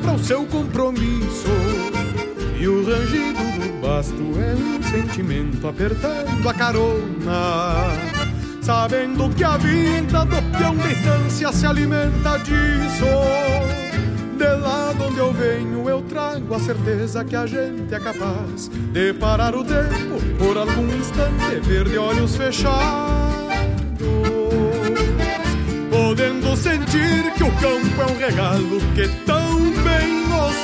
para o seu compromisso. E o rangido do basto é um sentimento apertando a carona. Sabendo que a vida do peão de estância se alimenta disso. De lá de onde eu venho, eu trago a certeza que a gente é capaz de parar o tempo por algum instante, ver de olhos fechados. Podendo sentir que o campo é um regalo que nos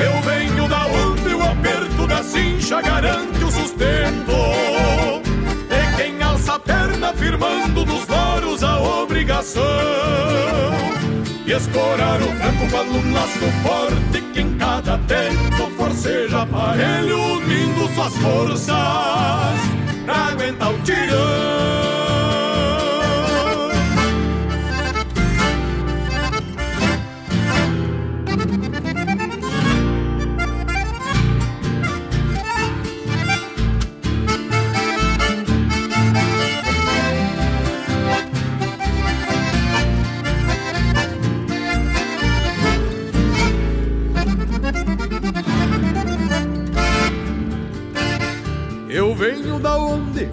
Eu venho da onde o aperto da cincha garante o sustento. De quem alça a perna firmando nos loros a obrigação e escorar o tranco com um laço forte que em cada tempo forceja aparelho unindo suas forças pra aguentar o tirão.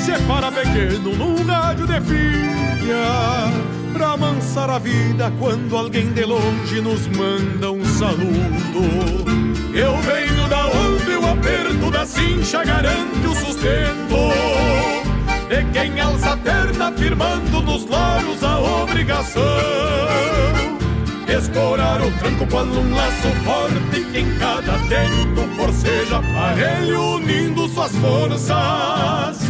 separa pequeno num rádio de pilha, pra amansar a vida quando alguém de longe nos manda um saludo. Eu venho da onde o aperto da cincha garante o sustento. De quem alça a perna firmando nos loros a obrigação Escorar o tranco quando um laço forte que em cada tempo forceja aparelho unindo suas forças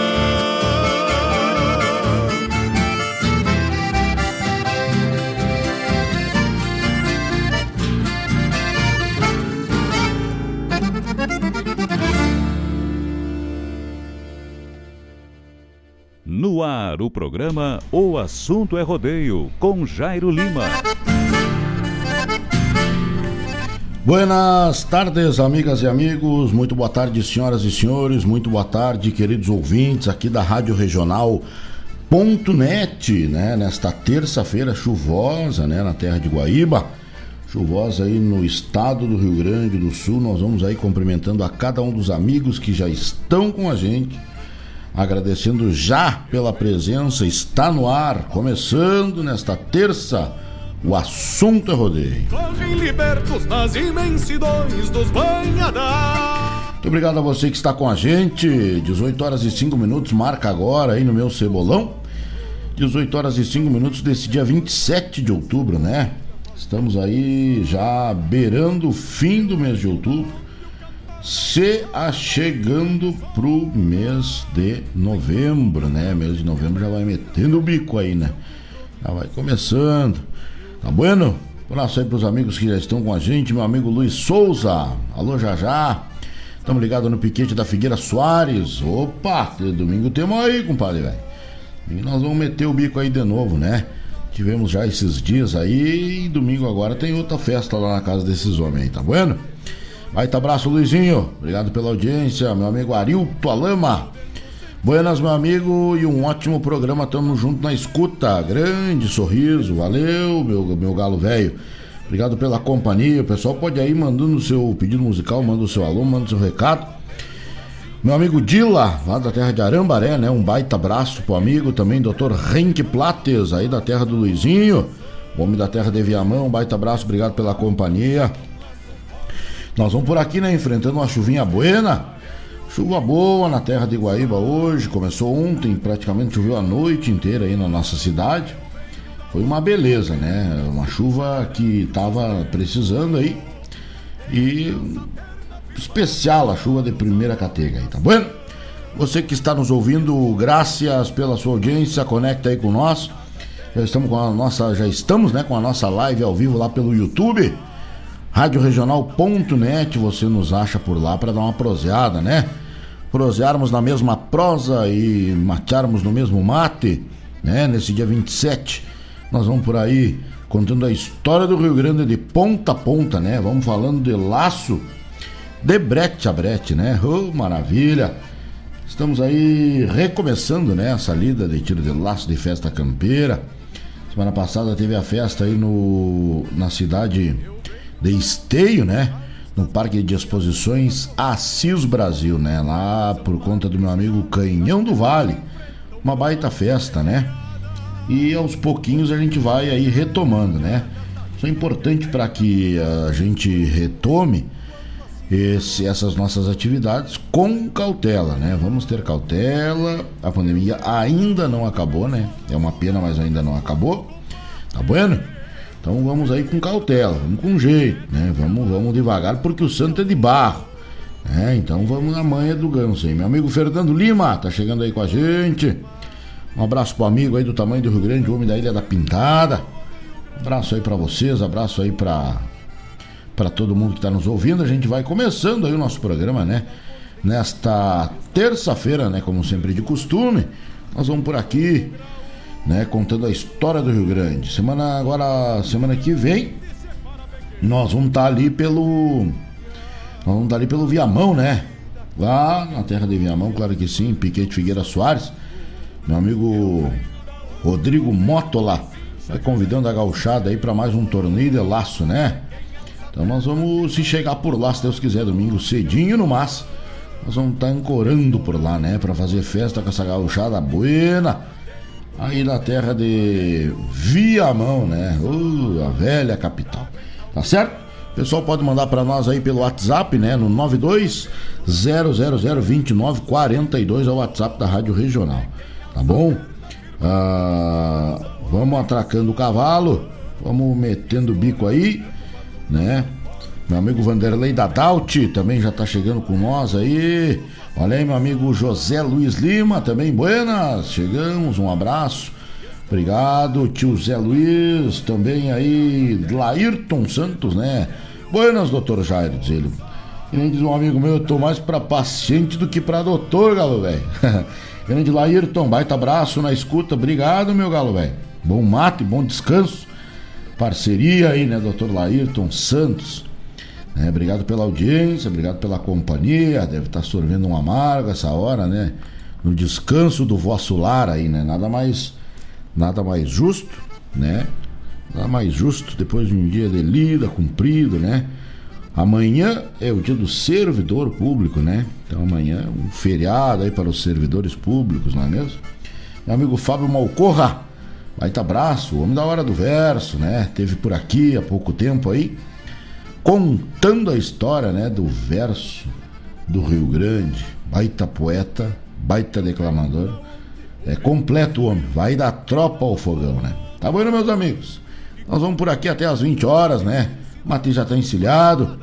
No ar, o programa O Assunto é Rodeio, com Jairo Lima. Buenas tardes, amigas e amigos. Muito boa tarde, senhoras e senhores. Muito boa tarde, queridos ouvintes aqui da Rádio Regional Net, né? Nesta terça-feira chuvosa, né? Na terra de Guaíba. Chuvosa aí no estado do Rio Grande do Sul. Nós vamos aí cumprimentando a cada um dos amigos que já estão com a gente. Agradecendo já pela presença. Está no ar, começando nesta terça. O assunto é rodeio. Muito obrigado a você que está com a gente. 18 horas e 5 minutos, marca agora aí no meu cebolão. 18 horas e 5 minutos desse dia 27 de outubro, né? Estamos aí já beirando o fim do mês de outubro, se achegando pro mês de novembro, né? Mês de novembro já vai metendo o bico aí, né? Já vai começando. Tá bueno? Um abraço aí pros amigos que já estão com a gente, meu amigo Luiz Souza. Alô, já já. Estamos ligados no piquete da Figueira Soares. Opa, domingo temos aí, compadre, velho. E nós vamos meter o bico aí de novo, né? Tivemos já esses dias aí e domingo agora tem outra festa lá na casa desses homens aí, tá bueno? Vai, tá abraço, Luizinho. Obrigado pela audiência, meu amigo Arilto Alama. Buenas, meu amigo, e um ótimo programa. Tamo junto na escuta. Grande sorriso, valeu, meu, meu galo velho. Obrigado pela companhia. O pessoal pode aí mandando o seu pedido musical, manda o seu alô, manda o seu recado. Meu amigo Dila, lá da terra de Arambaré, né? Um baita abraço pro amigo também, Dr. Henk Plates, aí da terra do Luizinho. Homem da terra de Viamão, um baita abraço, obrigado pela companhia. Nós vamos por aqui, né? Enfrentando uma chuvinha buena. Chuva boa na terra de Guaíba hoje. Começou ontem, praticamente choveu a noite inteira aí na nossa cidade foi uma beleza, né? Uma chuva que estava precisando aí. E especial a chuva de primeira catega aí, tá bom? Você que está nos ouvindo, graças pela sua audiência, conecta aí com nós. Já estamos com a nossa, já estamos, né, com a nossa live ao vivo lá pelo YouTube. Radioregional.net, você nos acha por lá para dar uma proseada, né? Prosearmos na mesma prosa e matearmos no mesmo mate, né? Nesse dia 27 nós vamos por aí contando a história do Rio Grande de ponta a ponta, né? Vamos falando de laço de brete a brete, né? Oh, maravilha! Estamos aí recomeçando, né? Essa lida de tiro de laço de festa campeira. Semana passada teve a festa aí no, na cidade de Esteio, né? No Parque de Exposições Assis Brasil, né? Lá por conta do meu amigo Canhão do Vale. Uma baita festa, né? e aos pouquinhos a gente vai aí retomando, né? Isso é importante para que a gente retome esse, essas nossas atividades com cautela, né? Vamos ter cautela. A pandemia ainda não acabou, né? É uma pena, mas ainda não acabou. Tá bueno? Então vamos aí com cautela, vamos com jeito, né? Vamos, vamos devagar porque o santo é de barro. né? então vamos na manha do ganso aí. Meu amigo Fernando Lima tá chegando aí com a gente. Um abraço pro amigo aí do tamanho do Rio Grande, homem da Ilha da Pintada. Abraço aí para vocês, abraço aí para para todo mundo que está nos ouvindo. A gente vai começando aí o nosso programa, né? Nesta terça-feira, né, como sempre de costume, nós vamos por aqui, né, contando a história do Rio Grande. Semana agora, semana que vem, nós vamos estar tá ali pelo nós vamos estar tá ali pelo Viamão, né? Lá na terra de Viamão, claro que sim, Piquete Figueira Soares. Meu amigo Rodrigo Motola vai convidando a gauchada aí para mais um torneio de laço, né? Então nós vamos se chegar por lá, se Deus quiser, domingo cedinho no mas. Nós vamos estar tá ancorando por lá, né? Para fazer festa com essa gauchada buena. Aí na terra de Viamão, né? Uh, a velha capital. Tá certo? O pessoal pode mandar para nós aí pelo WhatsApp, né? No 92 000 2942 é o WhatsApp da Rádio Regional tá bom? Ah, vamos atracando o cavalo, vamos metendo o bico aí, né? Meu amigo Vanderlei da Daut também já está chegando com nós aí. Olha aí, meu amigo José Luiz Lima, também buenas, chegamos, um abraço. Obrigado, tio Zé Luiz, também aí, Laírton Santos, né? Buenas, doutor Jairo, diz ele. E nem diz um amigo meu, eu tô mais para paciente do que para doutor, galo, velho. Grande Laírton, baita abraço na escuta. Obrigado, meu galo, velho. Bom mate, bom descanso. Parceria aí, né, doutor Laírton Santos. É, obrigado pela audiência, obrigado pela companhia. Deve estar sorvendo um amargo essa hora, né? no descanso do vosso lar aí, né? Nada mais, nada mais justo, né? Nada mais justo depois de um dia de lida, cumprido, né? Amanhã é o dia do servidor público, né? Então amanhã é um feriado aí para os servidores públicos, não é mesmo? Meu amigo Fábio Malcorra, baita abraço, homem da hora do verso, né? Teve por aqui há pouco tempo aí, contando a história, né? Do verso do Rio Grande, baita poeta, baita declamador, é completo o homem, vai dar tropa ao fogão, né? Tá bom, meus amigos? Nós vamos por aqui até as 20 horas, né? O mate já está encilhado,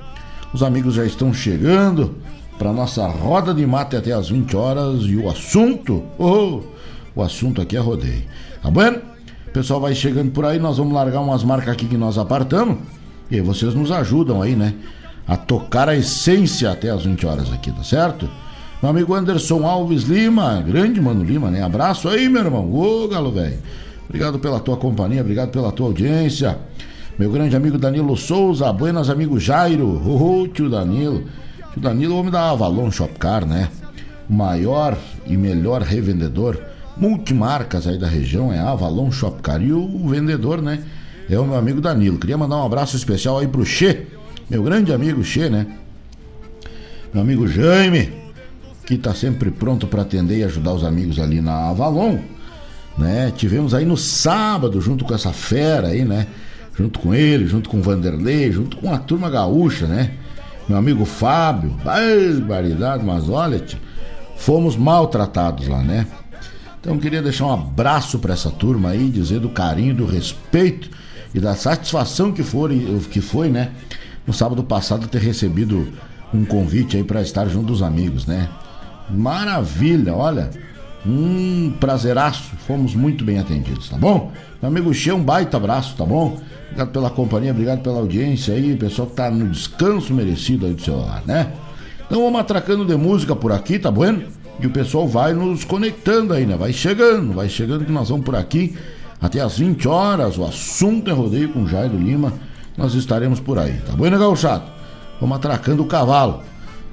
os amigos já estão chegando para nossa roda de mate até as 20 horas e o assunto, oh, o assunto aqui é rodeio. Tá bom? O pessoal vai chegando por aí, nós vamos largar umas marcas aqui que nós apartamos e vocês nos ajudam aí, né? A tocar a essência até as 20 horas aqui, tá certo? Meu amigo Anderson Alves Lima, grande Mano Lima, né? Abraço aí, meu irmão. Ô, galo velho. Obrigado pela tua companhia, obrigado pela tua audiência. Meu grande amigo Danilo Souza, buenas amigo Jairo, oh, tio Danilo. Tio Danilo, homem da Avalon Shopcar, né? O maior e melhor revendedor multimarcas aí da região é Avalon Shopcar. E o vendedor, né? É o meu amigo Danilo. Queria mandar um abraço especial aí pro Che, meu grande amigo Che, né? Meu amigo Jaime, que está sempre pronto para atender e ajudar os amigos ali na Avalon, né? Tivemos aí no sábado junto com essa fera aí, né? junto com ele, junto com o Vanderlei, junto com a turma gaúcha, né? Meu amigo Fábio, barbaridade, mas olha, fomos maltratados lá, né? Então queria deixar um abraço para essa turma aí, dizer do carinho, do respeito e da satisfação que foi, que foi, né? No sábado passado ter recebido um convite aí para estar junto dos amigos, né? Maravilha, olha, um prazeraço, fomos muito bem atendidos, tá bom? Meu amigo Che, um baita abraço, tá bom? Obrigado pela companhia, obrigado pela audiência aí, pessoal que tá no descanso merecido aí do celular, né? Então vamos atracando de música por aqui, tá bueno? E o pessoal vai nos conectando aí, né? Vai chegando, vai chegando que nós vamos por aqui até às 20 horas. O assunto é rodeio com Jairo Lima. Nós estaremos por aí, tá bueno, gauchado? Vamos atracando o cavalo.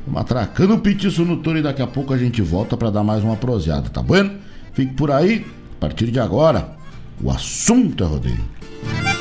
Vamos atracando o petiço no touro e daqui a pouco a gente volta para dar mais uma proseada, tá bueno? Fique por aí, a partir de agora, o assunto é rodeio.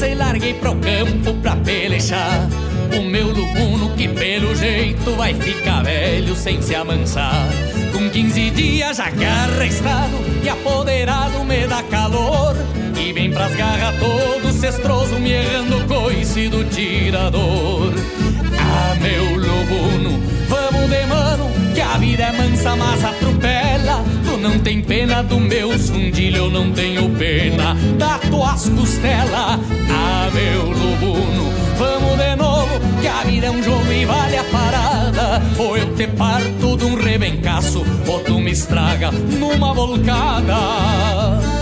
Cabeça e larguei pro campo pra pelejar. O meu lubuno que pelo jeito vai ficar velho sem se amansar. Com 15 dias já arrestado e apoderado me dá calor. E vem pras garras todo cestroso me errando coice do tirador. Ah, meu lubuno, vamos de mano, que a vida é mansa, mas atropela não tem pena do meu fundilho, eu não tenho pena da tuas costelas. Ah, meu lubuno, vamos de novo, que a vida é um jogo e vale a parada. Ou eu te parto de um rebencaço, ou tu me estraga numa volcada.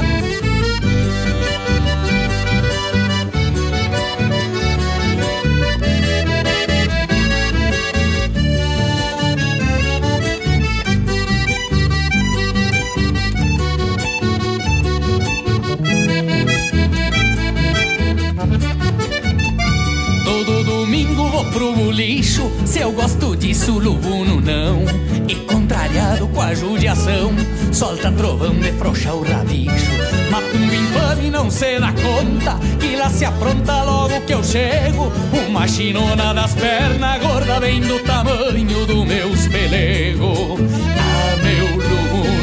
Se eu gosto disso, lubuno não. E contrariado com a judiação Solta trovão de frouxa o rabicho Matumbo infame não se dá conta Que lá se apronta logo que eu chego. Uma chinona das pernas gorda Bem do tamanho do meus pelego Ah, meu lubuno,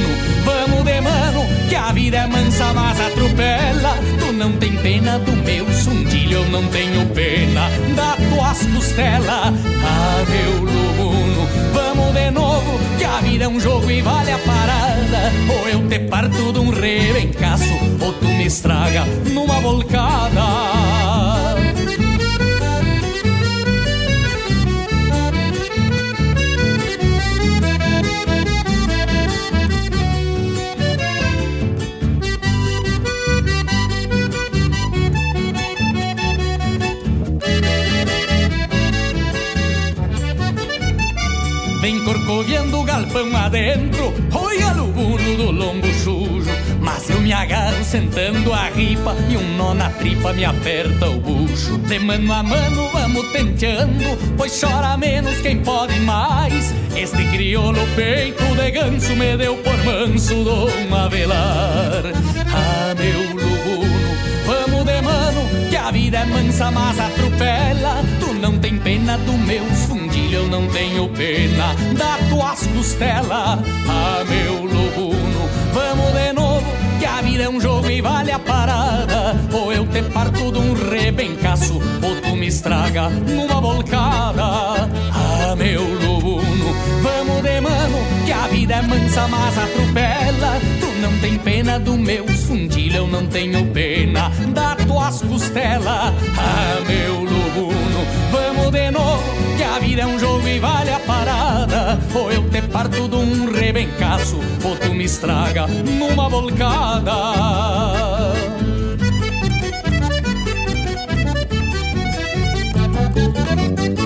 Que a vida é mansa, mas atropela. Tu não tem pena do meu sundilho Eu não tenho pena da tuas costelas Ah, meu lubuno, vamos de novo Que a vida é um jogo e vale a parada. Ou eu te parto de um rebencaço Ou tu me estraga numa volcada Vem corcoviando o galpão adentro Oi, aluguno do lombo sujo. Mas eu me agarro sentando a ripa E um nó na tripa me aperta o bucho. De mano a mano vamos tenteando Pois chora menos quem pode mais. Este crioulo peito de ganso Me deu por manso Dom Avelar Ah, meu luguno, vamos de mano Que a vida é mansa, mas atropela. Tu não tem pena do meus fundilhos Eu não tenho pena da tuas costelas. Ah, meu luguno, vamos de novo Que a vida é um jogo e vale a parada. Ou eu te parto de um rebencaço Ou tu me estraga numa volcada Ah, meu luguno, vamos de mano Que a vida é mansa, mas atropela. Tu não tem pena do meus fundilhos Eu não tenho pena da tuas costelas. Ah, meu luguno, vamos de novo Que a vida é um jogo e vale a parada. Ou eu te parto de um rebencaço Ou tu me estraga numa volcada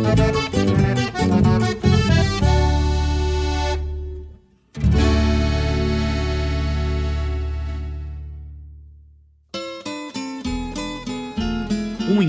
um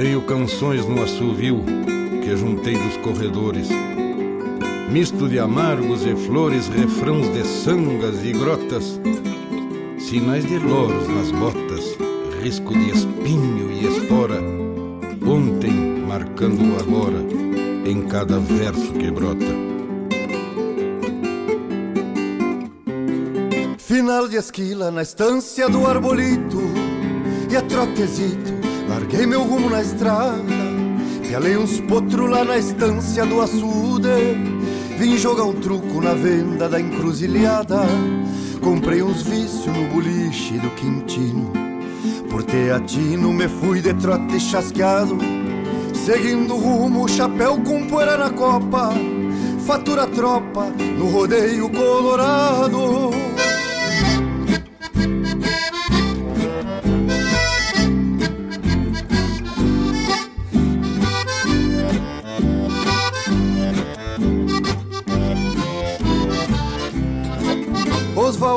Tenho canções no assovio que juntei dos corredores. Misto de amargos e flores, refrãos de sangas e grotas, sinais de loros nas botas, risco de espinho e espora, ontem marcando o agora em cada verso que brota. Final de esquila na estância do arbolito e a trotezito Larguei meu rumo na estrada, pialei uns potros lá na estância do açude. Vim jogar um truco na venda da encruzilhada. Comprei uns vícios no boliche do Quintino. Por teatino me fui de trote chasqueado. Seguindo rumo, chapéu com poeira na copa. Fatura tropa no rodeio colorado.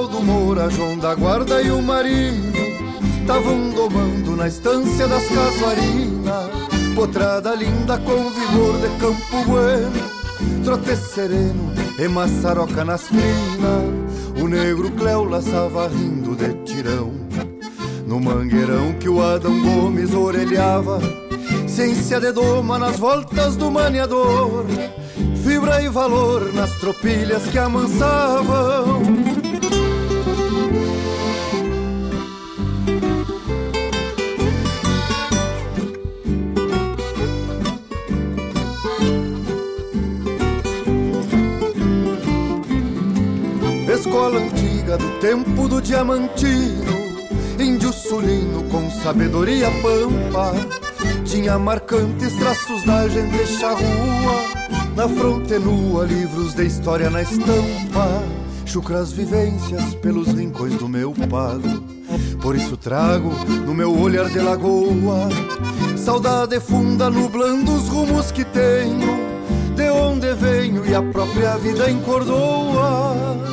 Osvaldo Moura, João da Guarda e o Marinho Tavam domando na estância das casuarinas. Potrada linda com vigor de campo bueno Trote sereno e maçaroca nas crinas. O negro Cléo laçava rindo de tirão. No mangueirão que o Adão Gomes orelhava Ciência de doma nas voltas do maniador. Fibra e valor nas tropilhas que amansavam antiga do tempo do diamantino, índio sulino com sabedoria pampa, tinha marcantes traços da gente charrua, na fronte nua livros de história na estampa, chucras vivências pelos rincões do meu pago. Por isso trago no meu olhar de lagoa. Saudade funda nublando os rumos que tenho, de onde venho e a própria vida encordoa.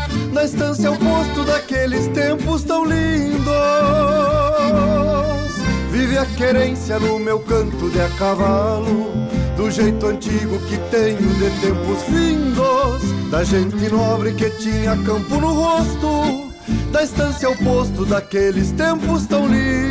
na estância ao posto daqueles tempos tão lindos. Vive a querência no meu canto de a cavalo, do jeito antigo que tenho de tempos findos, da gente nobre que tinha campo no rosto, da estância ao posto daqueles tempos tão lindos.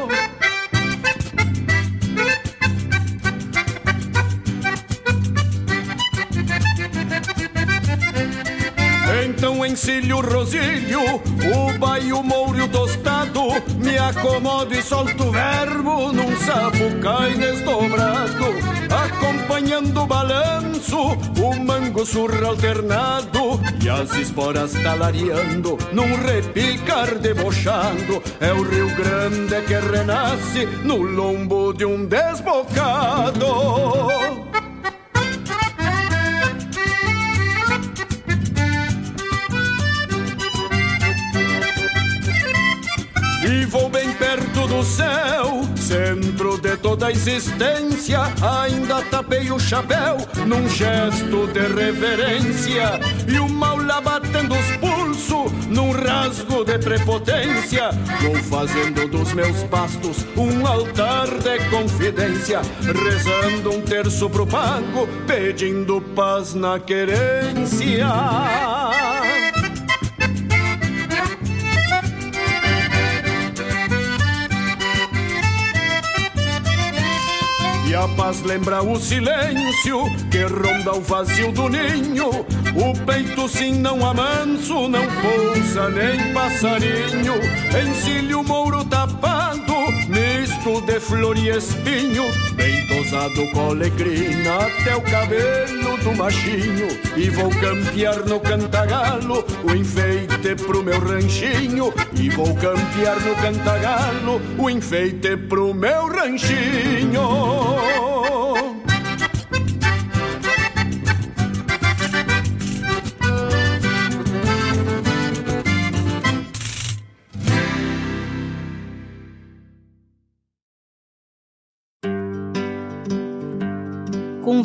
Encilho o rosilho, o baio mouro tostado, me acomodo e solto verbo num sapucai desdobrado, acompanhando o balanço, o mango surra alternado e as esporas talareando num repicar debochando. É o Rio Grande que renasce no lombo de um desbocado. Do céu, centro de toda a existência. Ainda tapei o chapéu num gesto de reverência. E o mal lá batendo os pulsos num rasgo de prepotência. Vou fazendo dos meus pastos um altar de confidência. Rezando um terço pro pago, pedindo paz na querência. E a paz lembra o silêncio que ronda o vazio do ninho. O peito sim não amanso, não pousa nem passarinho. Encilho mouro tapado, misto de flor e espinho. Bem tosado com até o cabelo do machinho. E vou campear no cantagalo o enfeite pro meu ranchinho. E vou campear no cantagalo o enfeite pro meu ranchinho.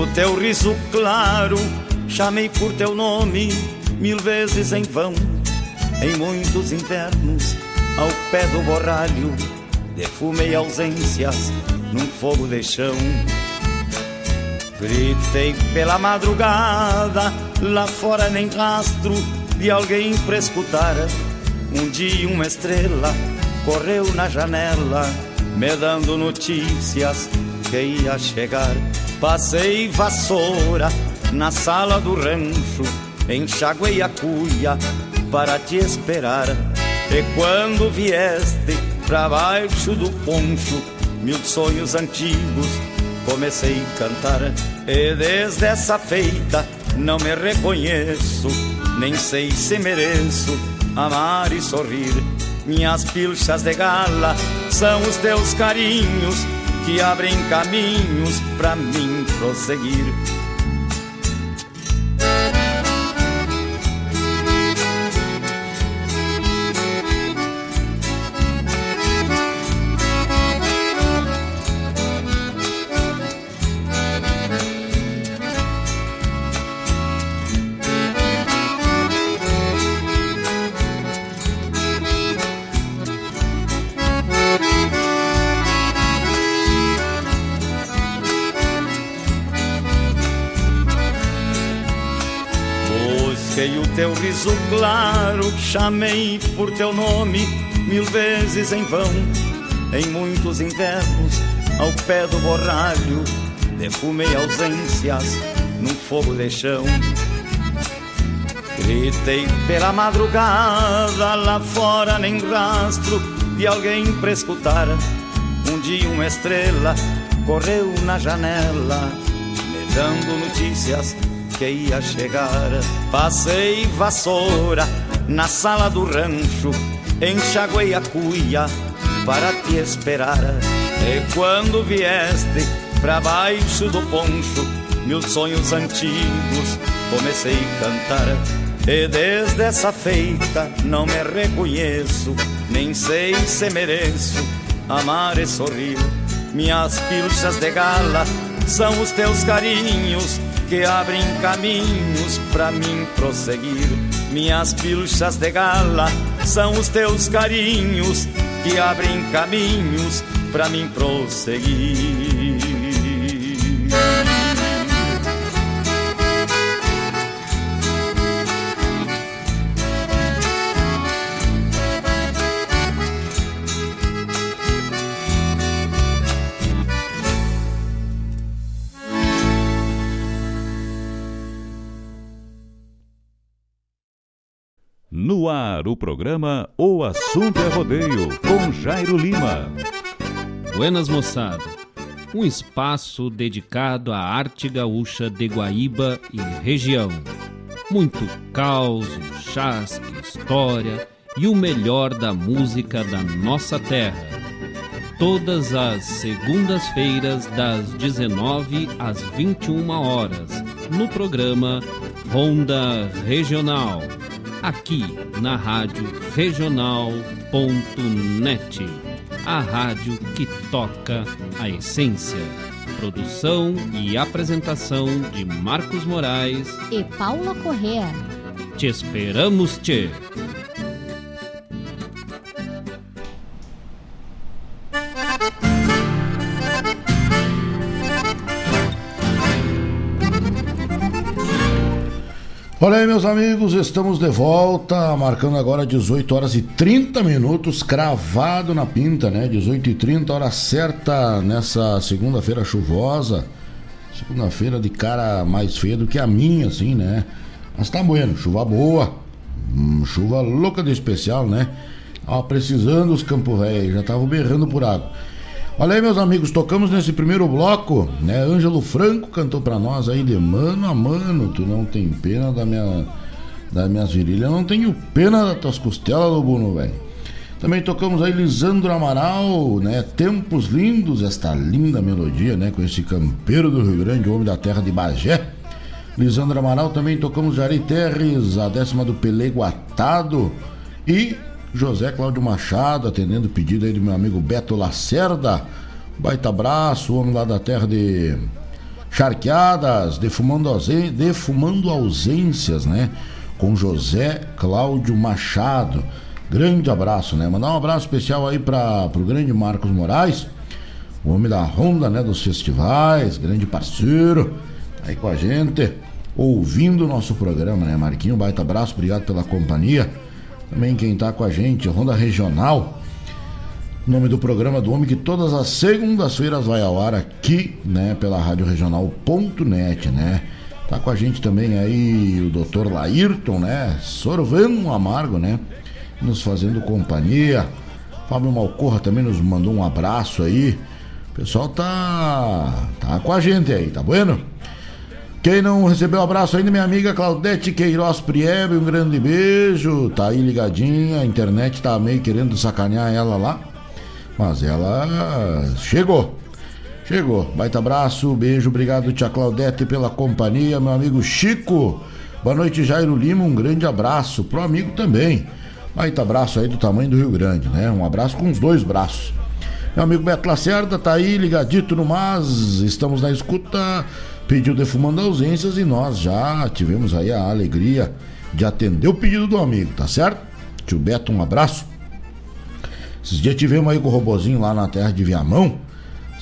Busquei o teu riso claro, chamei por teu nome mil vezes em vão. Em muitos invernos, ao pé do borralho, defumei ausências num fogo de chão. Gritei pela madrugada, lá fora nem rastro de alguém pra escutar. Um dia uma estrela correu na janela, me dando notícias que ia chegar. Passei vassoura na sala do rancho, enxaguei a cuia para te esperar. E quando vieste pra baixo do poncho, mil sonhos antigos comecei a cantar. E desde essa feita não me reconheço, nem sei se mereço amar e sorrir. Minhas pilchas de gala são os teus carinhos que abrem caminhos pra mim prosseguir. Teu riso claro, chamei por teu nome mil vezes em vão. Em muitos invernos, ao pé do borralho, defumei ausências num fogo de chão. Gritei pela madrugada, lá fora nem rastro de alguém pra escutar. Um dia uma estrela correu na janela, me dando notícias que ia chegar. Passei vassoura na sala do rancho, enxaguei a cuia para te esperar. E quando vieste pra baixo do poncho, mil sonhos antigos comecei a cantar. E desde essa feita não me reconheço, nem sei se mereço amar e sorrir. Minhas pilchas de gala são os teus carinhos que abrem caminhos para mim prosseguir. Minhas pilchas de gala são os teus carinhos que abrem caminhos para mim prosseguir. Ar, o programa O Assunto é Rodeio, com Jairo Lima. Buenas, moçada. Um espaço dedicado à arte gaúcha de Guaíba e região. Muito caos, chasque, história e o melhor da música da nossa terra. Todas as segundas-feiras, das 19 às 21 horas, no programa Ronda Regional aqui na Rádio Regional.net, a rádio que toca a essência. Produção e apresentação de Marcos Moraes e Paula Correa. Te esperamos, Tchê! Olha aí, meus amigos, estamos de volta, marcando agora 18 horas e 30 minutos, cravado na pinta, né? 18 e 30, hora certa nessa segunda-feira chuvosa. Segunda-feira de cara mais feia do que a minha, assim, né? Mas tá bueno, chuva boa, hum, chuva louca de especial, né? Tava precisando os campos velhos, já tava berrando por água. Olha aí, meus amigos, tocamos nesse primeiro bloco, né? Ângelo Franco cantou para nós aí de mano a mano. Tu não tem pena da minha, das minhas virilhas, eu não tenho pena das tuas costelas, Lobuno, velho. Também tocamos aí Lisandro Amaral, né? Tempos lindos, esta linda melodia, né? Com esse campeiro do Rio Grande, homem da terra de Bagé. Lisandro Amaral também tocamos Jari Terres, a décima do Pelego Atado e José Cláudio Machado, atendendo o pedido aí do meu amigo Beto Lacerda. Baita abraço, homem lá da terra de Charqueadas, defumando, defumando ausências, né? Com José Cláudio Machado. Grande abraço, né? Mandar um abraço especial aí para o grande Marcos Moraes, o homem da Ronda, né? Dos festivais, grande parceiro, aí com a gente, ouvindo o nosso programa, né? Marquinho, baita abraço, obrigado pela companhia. Também quem tá com a gente, Ronda Regional, nome do programa do homem que todas as segundas-feiras vai ao ar aqui, né, pela Rádio Regional.net, né? Tá com a gente também aí o Dr. Laírton, né? Sorvendo um amargo, né? Nos fazendo companhia. Fábio Malcorra também nos mandou um abraço aí. O pessoal tá tá com a gente aí, tá bueno? Quem não recebeu abraço ainda, minha amiga Claudete Queiroz Priebe, um grande beijo. Tá aí ligadinha, a internet tá meio querendo sacanear ela lá. Mas ela chegou. Chegou. Baita abraço, beijo, obrigado, tia Claudete, pela companhia. Meu amigo Chico. Boa noite, Jairo Lima. Um grande abraço. Pro amigo também. Baita abraço aí do tamanho do Rio Grande, né? Um abraço com os dois braços. Meu amigo Beto Lacerda tá aí, ligadito no Mas. Estamos na escuta. Pediu defumando ausências e nós já tivemos aí a alegria de atender o pedido do amigo, tá certo? Tio Beto, um abraço. Esses dias tivemos aí com o robozinho lá na terra de Viamão.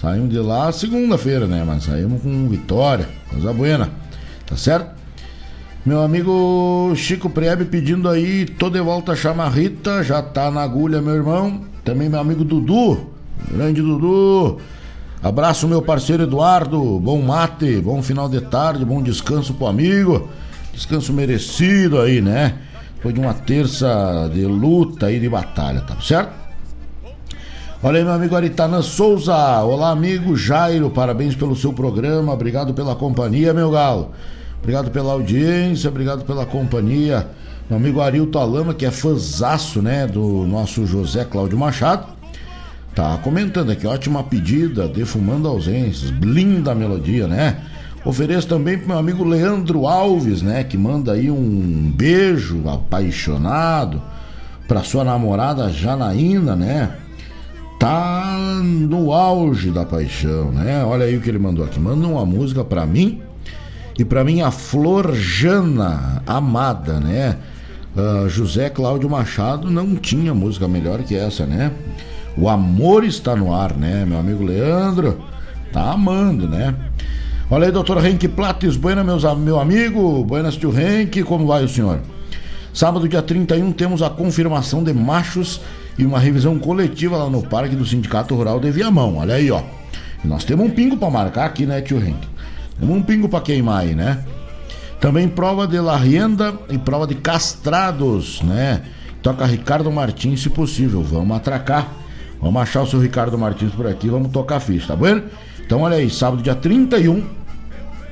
Saímos de lá segunda-feira, né? Mas saímos com vitória, coisa buena. Tá certo? Meu amigo Chico Prebe pedindo aí, tô de volta chamarrita, já tá na agulha, meu irmão. Também meu amigo Dudu, grande Dudu. Abraço meu parceiro Eduardo, bom mate, bom final de tarde, bom descanso pro amigo. Descanso merecido aí, né? Foi de uma terça de luta e de batalha, tá certo? Olha aí, meu amigo Aritanã Souza. Olá, amigo Jairo. Parabéns pelo seu programa. Obrigado pela companhia, meu galo. Obrigado pela audiência, obrigado pela companhia. Meu amigo Arilton Alama, que é fãzaço, né, do nosso José Cláudio Machado. Tá comentando aqui, ótima pedida, defumando ausências, blinda a melodia, né? Ofereço também pro meu amigo Leandro Alves, né, que manda aí um beijo apaixonado pra sua namorada Janaína, né? tá no auge da paixão, né? Olha aí o que ele mandou aqui. Manda uma música para mim e para minha Flor Jana, amada, né? Uh, José Cláudio Machado não tinha música melhor que essa, né? O amor está no ar, né? Meu amigo Leandro tá amando, né? Olha aí, doutor Henk Plates, buena, meus, meu amigo, buenas tio Henk, como vai o senhor? Sábado, dia 31, temos a confirmação de machos e uma revisão coletiva lá no Parque do Sindicato Rural de Viamão. Olha aí, ó. Nós temos um pingo para marcar aqui, né, tio Henk? Temos um pingo para queimar aí, né? Também prova de la rienda e prova de castrados, né? Toca Ricardo Martins, se possível. Vamos atracar. Vamos achar o seu Ricardo Martins por aqui, vamos tocar ficha, tá bom? Então olha aí, sábado dia 31,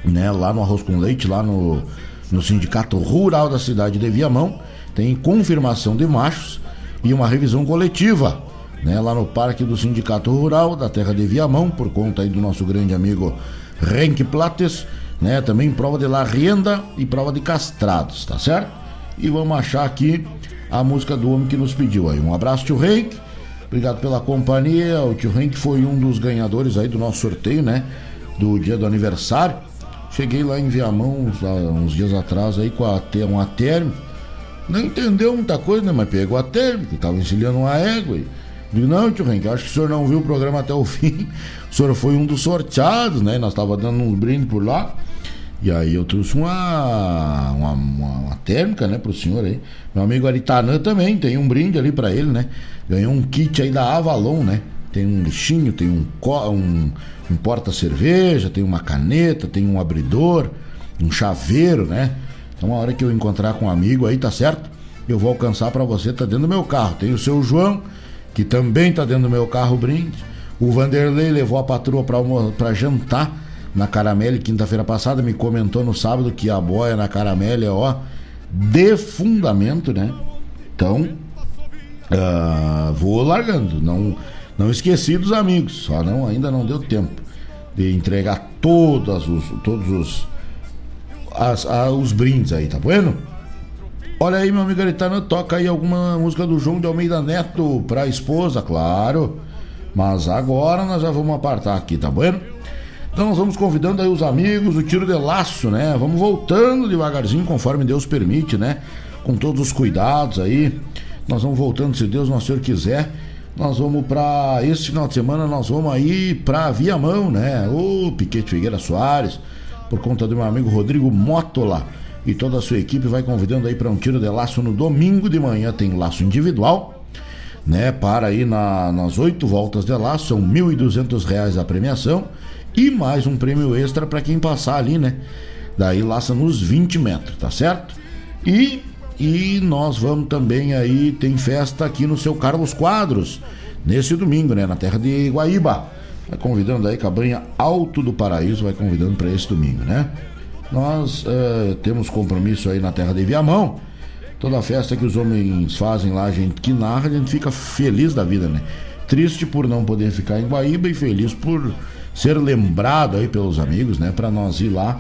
né, lá no Arroz com Leite, lá no, no Sindicato Rural da cidade de Viamão, tem confirmação de machos e uma revisão coletiva, né, lá no Parque do Sindicato Rural da Terra de Viamão, por conta aí do nosso grande amigo Renk Plates, né, também prova de la renda e prova de castrados, tá certo? E vamos achar aqui a música do homem que nos pediu aí. Um abraço, tio Renk. Obrigado pela companhia. O tio Renk foi um dos ganhadores aí do nosso sorteio, né? Do dia do aniversário. Cheguei lá em Viamão uns, uns dias atrás aí com a, uma térmica não entendeu muita coisa, né? Mas pegou a térmica, estava encilhando uma égua. E... Digo, não, tio Henrique, acho que o senhor não viu o programa até o fim. O senhor foi um dos sorteados, né? Nós tava dando uns brindes por lá. E aí eu trouxe uma, uma, uma, uma térmica, né, pro senhor aí. Meu amigo Aritanã também, tem um brinde ali para ele, né? Ganhou um kit aí da Avalon, né? Tem um lixinho, tem um, um, um porta-cerveja, tem uma caneta, tem um abridor, um chaveiro, né? Então, a hora que eu encontrar com um amigo aí, tá certo? Eu vou alcançar para você, tá dentro do meu carro. Tem o seu João, que também tá dentro do meu carro brinde. O Vanderlei levou a patroa para jantar na Caramelle quinta-feira passada, me comentou no sábado que a boia na Caramelle é ó, de fundamento, né? Então, uh, vou largando. Não, não esqueci dos amigos, só não, ainda não deu tempo de entregar todos os, todos os as, os brindes aí, tá bueno? Olha aí, meu amigo Aritano, toca aí alguma música do João de Almeida Neto pra esposa, claro. Mas agora nós já vamos apartar aqui, tá bueno? Então nós vamos convidando aí os amigos, o tiro de laço, né? Vamos voltando devagarzinho, conforme Deus permite, né? Com todos os cuidados aí. Nós vamos voltando, se Deus nosso Senhor quiser. Nós vamos para esse final de semana, nós vamos aí para Viamão, né? O Piquete Figueira Soares, por conta do meu amigo Rodrigo Mótola e toda a sua equipe vai convidando aí para um tiro de laço no domingo de manhã, tem laço individual, né? Para aí na, nas oito voltas de laço, são R$ 1.200 a premiação e mais um prêmio extra para quem passar ali, né? Daí laça nos 20 metros, tá certo? E e nós vamos também aí, tem festa aqui no seu Carlos Quadros, nesse domingo, né? Na terra de Guaíba. Vai convidando aí, Cabanha Alto do Paraíso, vai convidando para esse domingo, né? Nós uh, temos compromisso aí na terra de Viamão. Toda festa que os homens fazem lá, a gente que narra, a gente fica feliz da vida, né? Triste por não poder ficar em Guaíba e feliz por ser lembrado aí pelos amigos, né? Para nós ir lá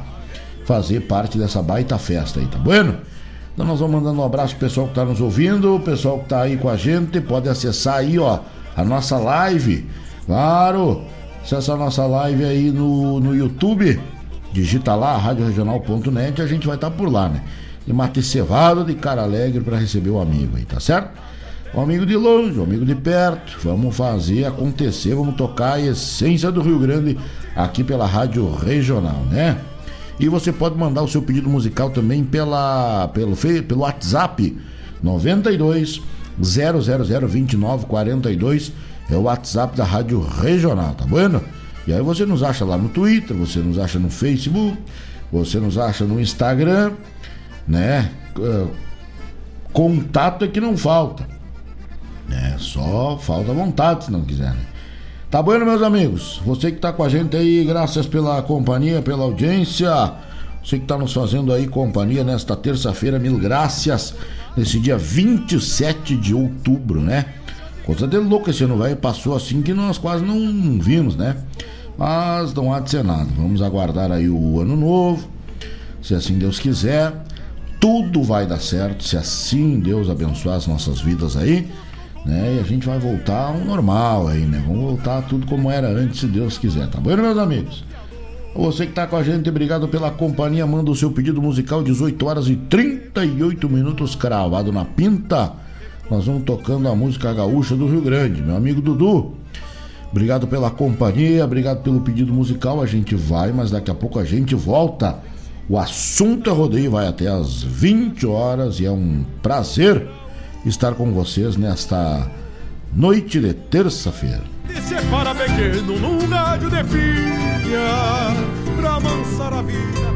fazer parte dessa baita festa aí, tá bueno? Então nós vamos mandando um abraço pro pessoal que tá nos ouvindo, o pessoal que tá aí com a gente, pode acessar aí, ó, a nossa live. Claro, acessa a nossa live aí no, no YouTube, digita lá, radioregional.net, a gente vai estar tá por lá, né? E mate cevado de cara alegre para receber o amigo aí, tá certo? O amigo de longe, o amigo de perto, vamos fazer acontecer, vamos tocar a essência do Rio Grande aqui pela Rádio Regional, né? E você pode mandar o seu pedido musical também pela, pelo, pelo WhatsApp 92 00029 42 é o WhatsApp da Rádio Regional, tá bueno? E aí você nos acha lá no Twitter, você nos acha no Facebook, você nos acha no Instagram, né? Contato é que não falta. É, só falta vontade se não quiser, né? Tá bueno, meus amigos? Você que tá com a gente aí, graças pela companhia, pela audiência. Você que tá nos fazendo aí companhia nesta terça-feira, mil graças. Nesse dia 27 de outubro, né? Coisa de louco esse ano vai passou assim que nós quase não vimos, né? Mas não há de ser nada. Vamos aguardar aí o ano novo. Se assim Deus quiser, tudo vai dar certo. Se assim Deus abençoar as nossas vidas aí né? E a gente vai voltar ao normal aí, né? Vamos voltar tudo como era antes, se Deus quiser, tá bom, meus amigos? Você que tá com a gente, obrigado pela companhia. Manda o seu pedido musical, 18 horas e 38 minutos, cravado na pinta. Nós vamos tocando a música gaúcha do Rio Grande, meu amigo Dudu. Obrigado pela companhia, obrigado pelo pedido musical. A gente vai, mas daqui a pouco a gente volta. O assunto é rodeio, vai até às 20 horas e é um prazer estar com vocês nesta noite de terça-feira. pequeno num rádio de pra amansar a vida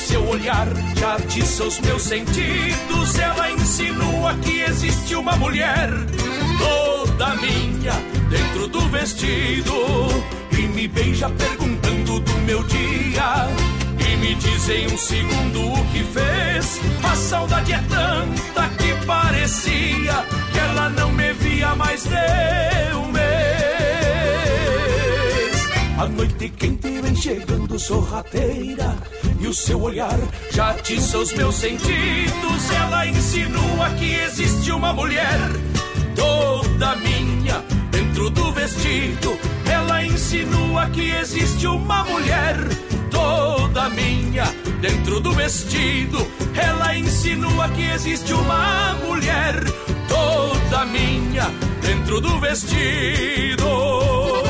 seu olhar já atiça os meus sentidos. Ela insinua que existe uma mulher Toda minha dentro do vestido. E me beija perguntando do meu dia. E me diz em um segundo o que fez. A saudade é tanta que parecia Que ela não me via mais de um mês A noite quente vem chegando sorrateira E o seu olhar já atiça os meus sentidos Ela insinua que existe uma mulher Toda minha dentro do vestido ela insinua que existe uma mulher toda minha dentro do vestido. Ela insinua que existe uma mulher toda minha dentro do vestido.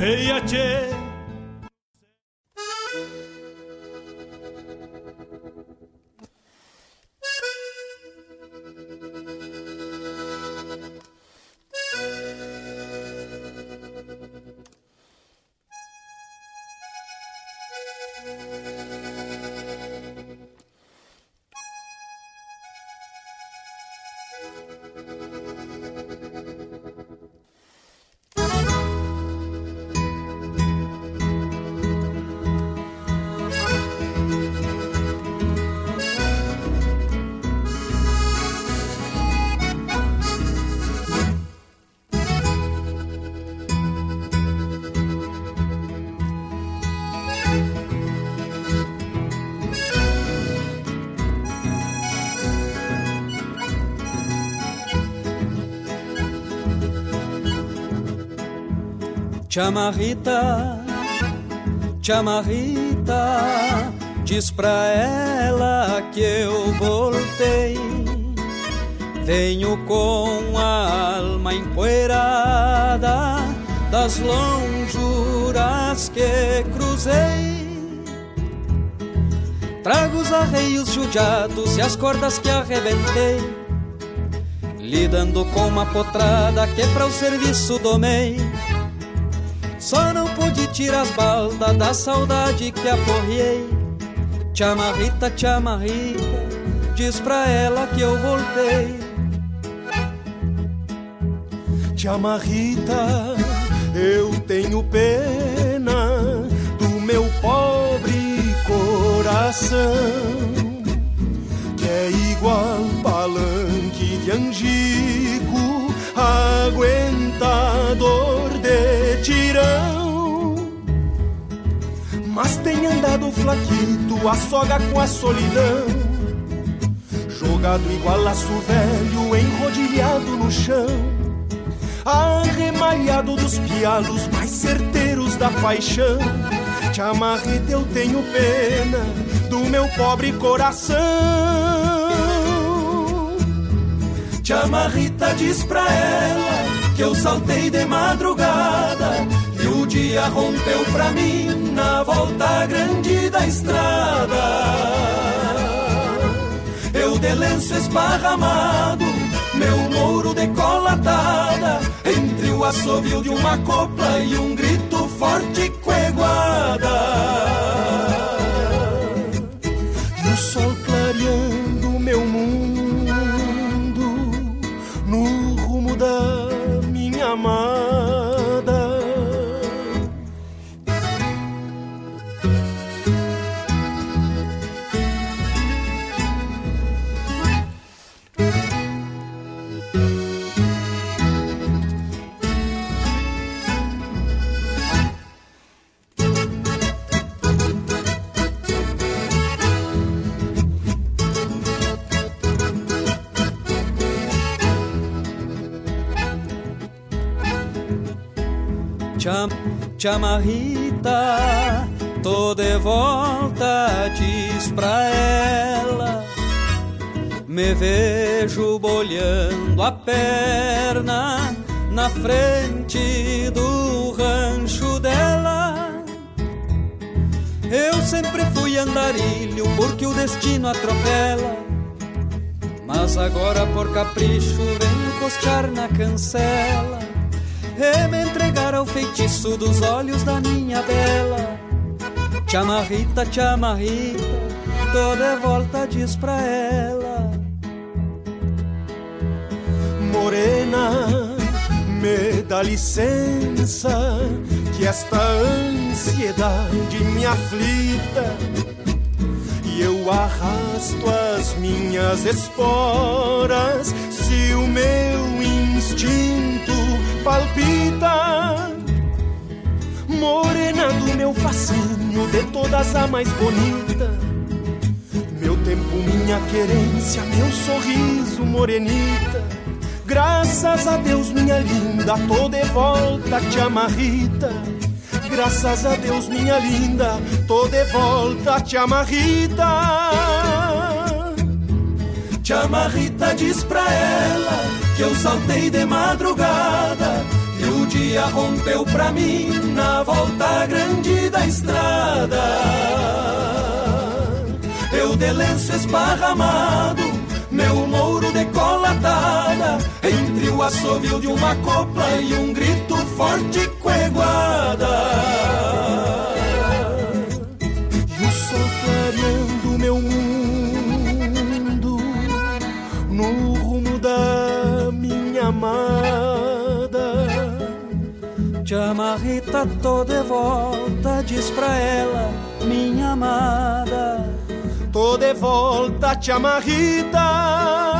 Bombeia, tchê. Chama Rita, chama Rita, diz pra ela que eu voltei. Venho com a alma empoeirada das lonjuras que cruzei. Trago os arreios judiados e as cordas que arrebentei, lidando com uma potrada que pra o serviço domei. Só não pude tirar as baldas da saudade que aporriei. Chama Rita, chama Rita, diz pra ela que eu voltei. Chama Rita, eu tenho pena do meu pobre coração, que é igual palanque de angico, aguentador Mas tem andado flaquito, a soga com a solidão. Jogado igual laço velho, enrodilhado no chão. Arremalhado dos pialos mais certeiros da paixão. Te amarrete, eu tenho pena do meu pobre coração. Chama Rita diz pra ela que eu saltei de madrugada dia rompeu pra mim na volta grande da estrada. Eu de lenço esparramado, meu mouro decolatada, entre o assovio de uma copla e um grito forte coeguada. Cham, chama Rita, tô de volta, diz pra ela. Me vejo bolhando a perna na frente do rancho dela. Eu sempre fui andarilho porque o destino atropela. Mas agora por capricho venho costear na cancela e me entregar ao feitiço dos olhos da minha bela. Chama Rita, chama Rita, tô de volta, diz pra ela. Morena, me dá licença, que esta ansiedade me aflita. E eu arrasto as minhas esporas, se o meu instinto palpita. Morena do meu fascínio, de todas a mais bonita. Meu tempo, minha querência, meu sorriso, morenita. Graças a Deus, minha linda, tô de volta, te amarrita. Graças a Deus, minha linda, tô de volta, te amarrita. Te amarrita, diz pra ela que eu saltei de madrugada e o dia rompeu pra mim na volta grande da estrada. Eu de lenço esparramado, meu mouro decolatada, entre o assovio de uma copla e um grito forte coeguada. Chama Rita, tô de volta, diz pra ela, minha amada. Tô de volta, te Rita.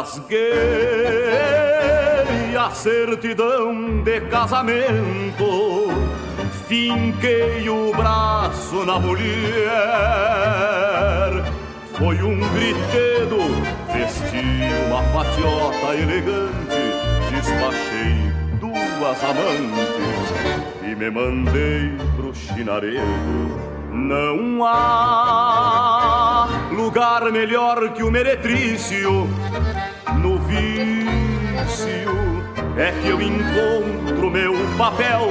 Rasguei a certidão de casamento, finquei o braço na mulher, foi um gritedo, vesti uma fatiota elegante, despachei duas amantes e me mandei pro chinaredo. Não há lugar melhor que o meretrício no vício é que eu encontro meu papel.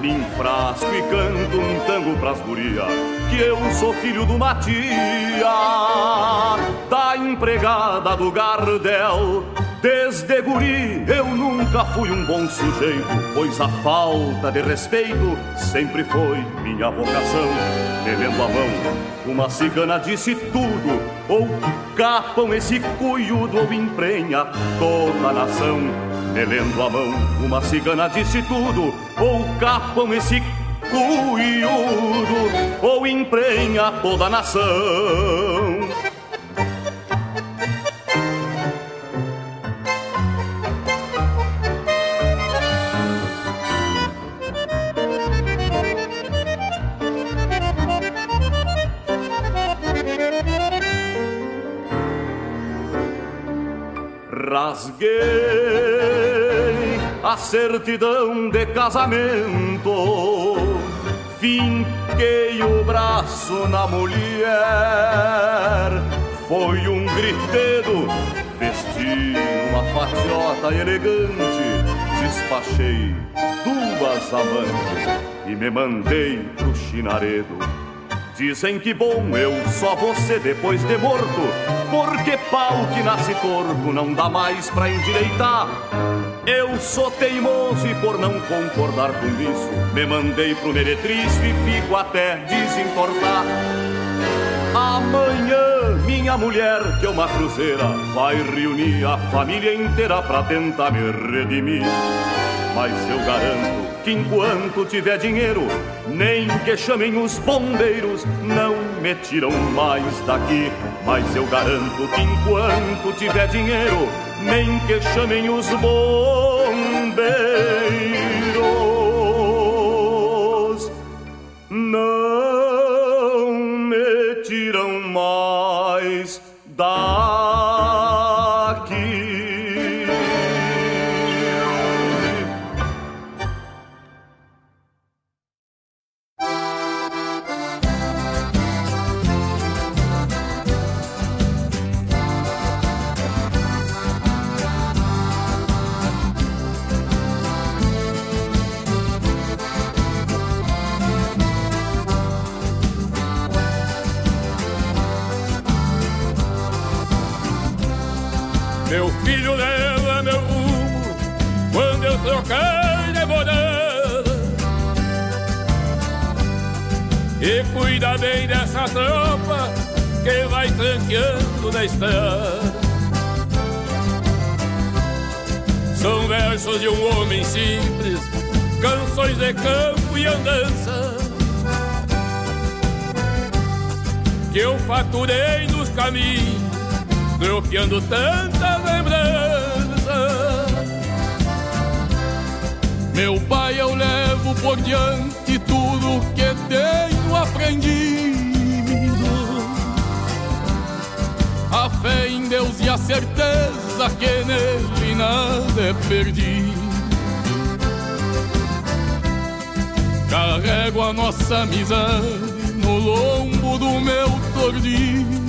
Me enfrasco e canto um tango pras guria Que eu sou filho do Matias Da empregada do Gardel Desde guri eu nunca fui um bom sujeito Pois a falta de respeito sempre foi minha vocação Melendo a mão, uma cigana disse tudo Ou capam esse cuiudo ou emprenha toda a nação Melendo a mão, uma cigana disse tudo, ou capam esse cuiudo, ou emprenha toda a nação. Rasguei a certidão de casamento. Finquei o braço na mulher, foi um gritedo. Vesti uma fatiota elegante, despachei duas amantes e me mandei pro chinaredo. Dizem que bom eu só ser depois de morto, porque pau que nasce torto não dá mais pra endireitar. Eu sou teimoso e por não concordar com isso, me mandei pro meretriz e fico até desentortar. Amanhã, minha mulher, que é uma cruzeira, vai reunir a família inteira pra tentar me redimir. Mas eu garanto que enquanto tiver dinheiro, nem que chamem os bombeiros, não me tiram mais daqui. Mas eu garanto que enquanto tiver dinheiro, nem que chamem os bombeiros, cuida bem dessa tropa que vai tranqueando na estrada. São versos de um homem simples, canções de campo e andança. Que eu faturei nos caminhos tropeando tanta lembrança. Meu pai, eu levo por diante tudo que tenho aprendido. A fé em Deus e a certeza que nele nada é perdido. Carrego a nossa amizade no lombo do meu tordilho.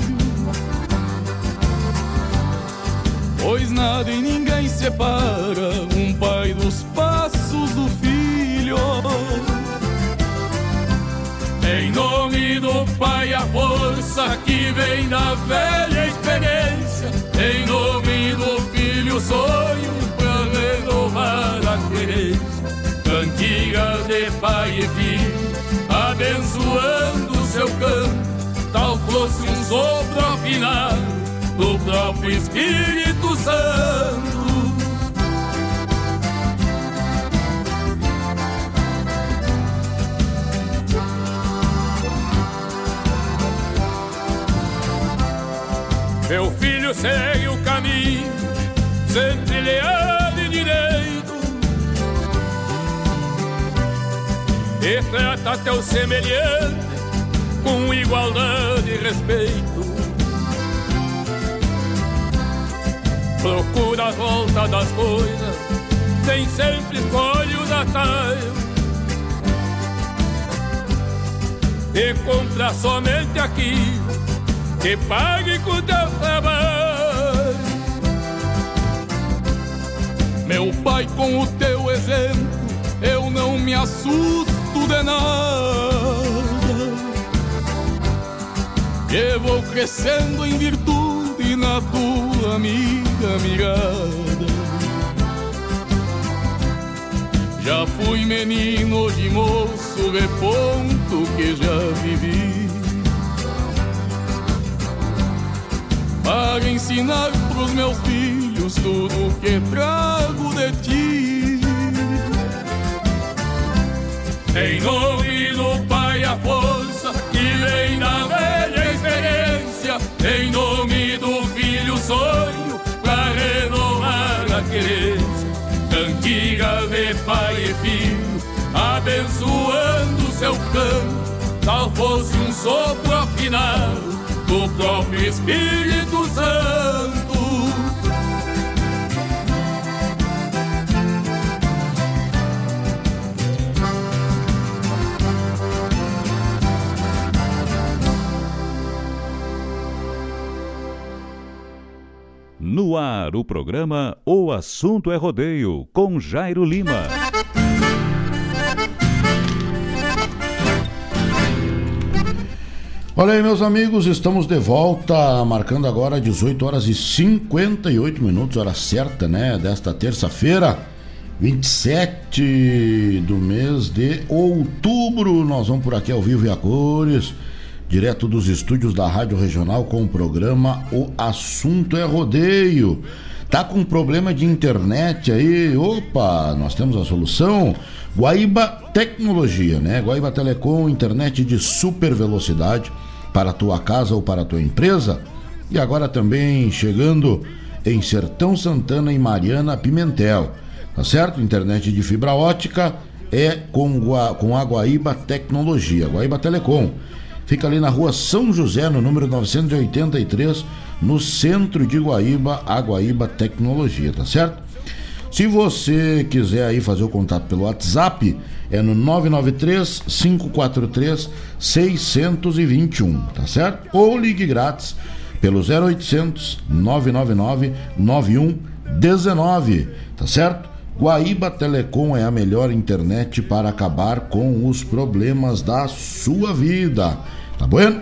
Pois nada e ninguém separa um pai dos passos do filho. Em nome do pai, a força que vem da velha experiência. Em nome do filho, sonho pra renovar a querência. Cantigas de pai e filho, abençoando seu canto, tal fosse um sopro afinado do próprio Espírito Santo. Meu filho segue o caminho, sempre leal e direito. E trata teu semelhante com igualdade e respeito. Procura a volta das coisas, nem sempre escolhe os atalhos. E compra somente aquilo que pague com teu trabalho. Meu pai, com o teu exemplo, eu não me assusto de nada. E vou crescendo em virtude na tua amiga mirada. Já fui menino de moço, de ponto que já vivi. Para ensinar pros meus filhos tudo que trago de ti. Em nome do Pai, a força que vem da velha experiência. Em nome do Filho, sonho pra renovar a querência. Cantiga de pai e filho, abençoando seu canto. Tal fosse um sopro afinado do próprio Espírito Santo. No ar, o programa O Assunto é Rodeio, com Jairo Lima. Olha aí, meus amigos, estamos de volta, marcando agora 18 horas e 58 minutos, hora certa, né? Desta terça-feira, 27 do mês de outubro. Nós vamos por aqui ao vivo e a cores, direto dos estúdios da Rádio Regional com o programa O Assunto é Rodeio. Tá com problema de internet aí? Opa, nós temos a solução. Guaíba Tecnologia, né? Guaíba Telecom, internet de super velocidade para a tua casa ou para a tua empresa. E agora também chegando em Sertão Santana e Mariana Pimentel. Tá certo? Internet de fibra ótica é com, Gua, com a Guaíba Tecnologia, Guaíba Telecom. Fica ali na rua São José, no número 983, no centro de Guaíba, a Guaíba Tecnologia, tá certo? Se você quiser aí fazer o contato pelo WhatsApp, é no 993 543 621, tá certo? Ou ligue grátis pelo 0800 999 9119, tá certo? Guaíba Telecom é a melhor internet para acabar com os problemas da sua vida. Tá bom?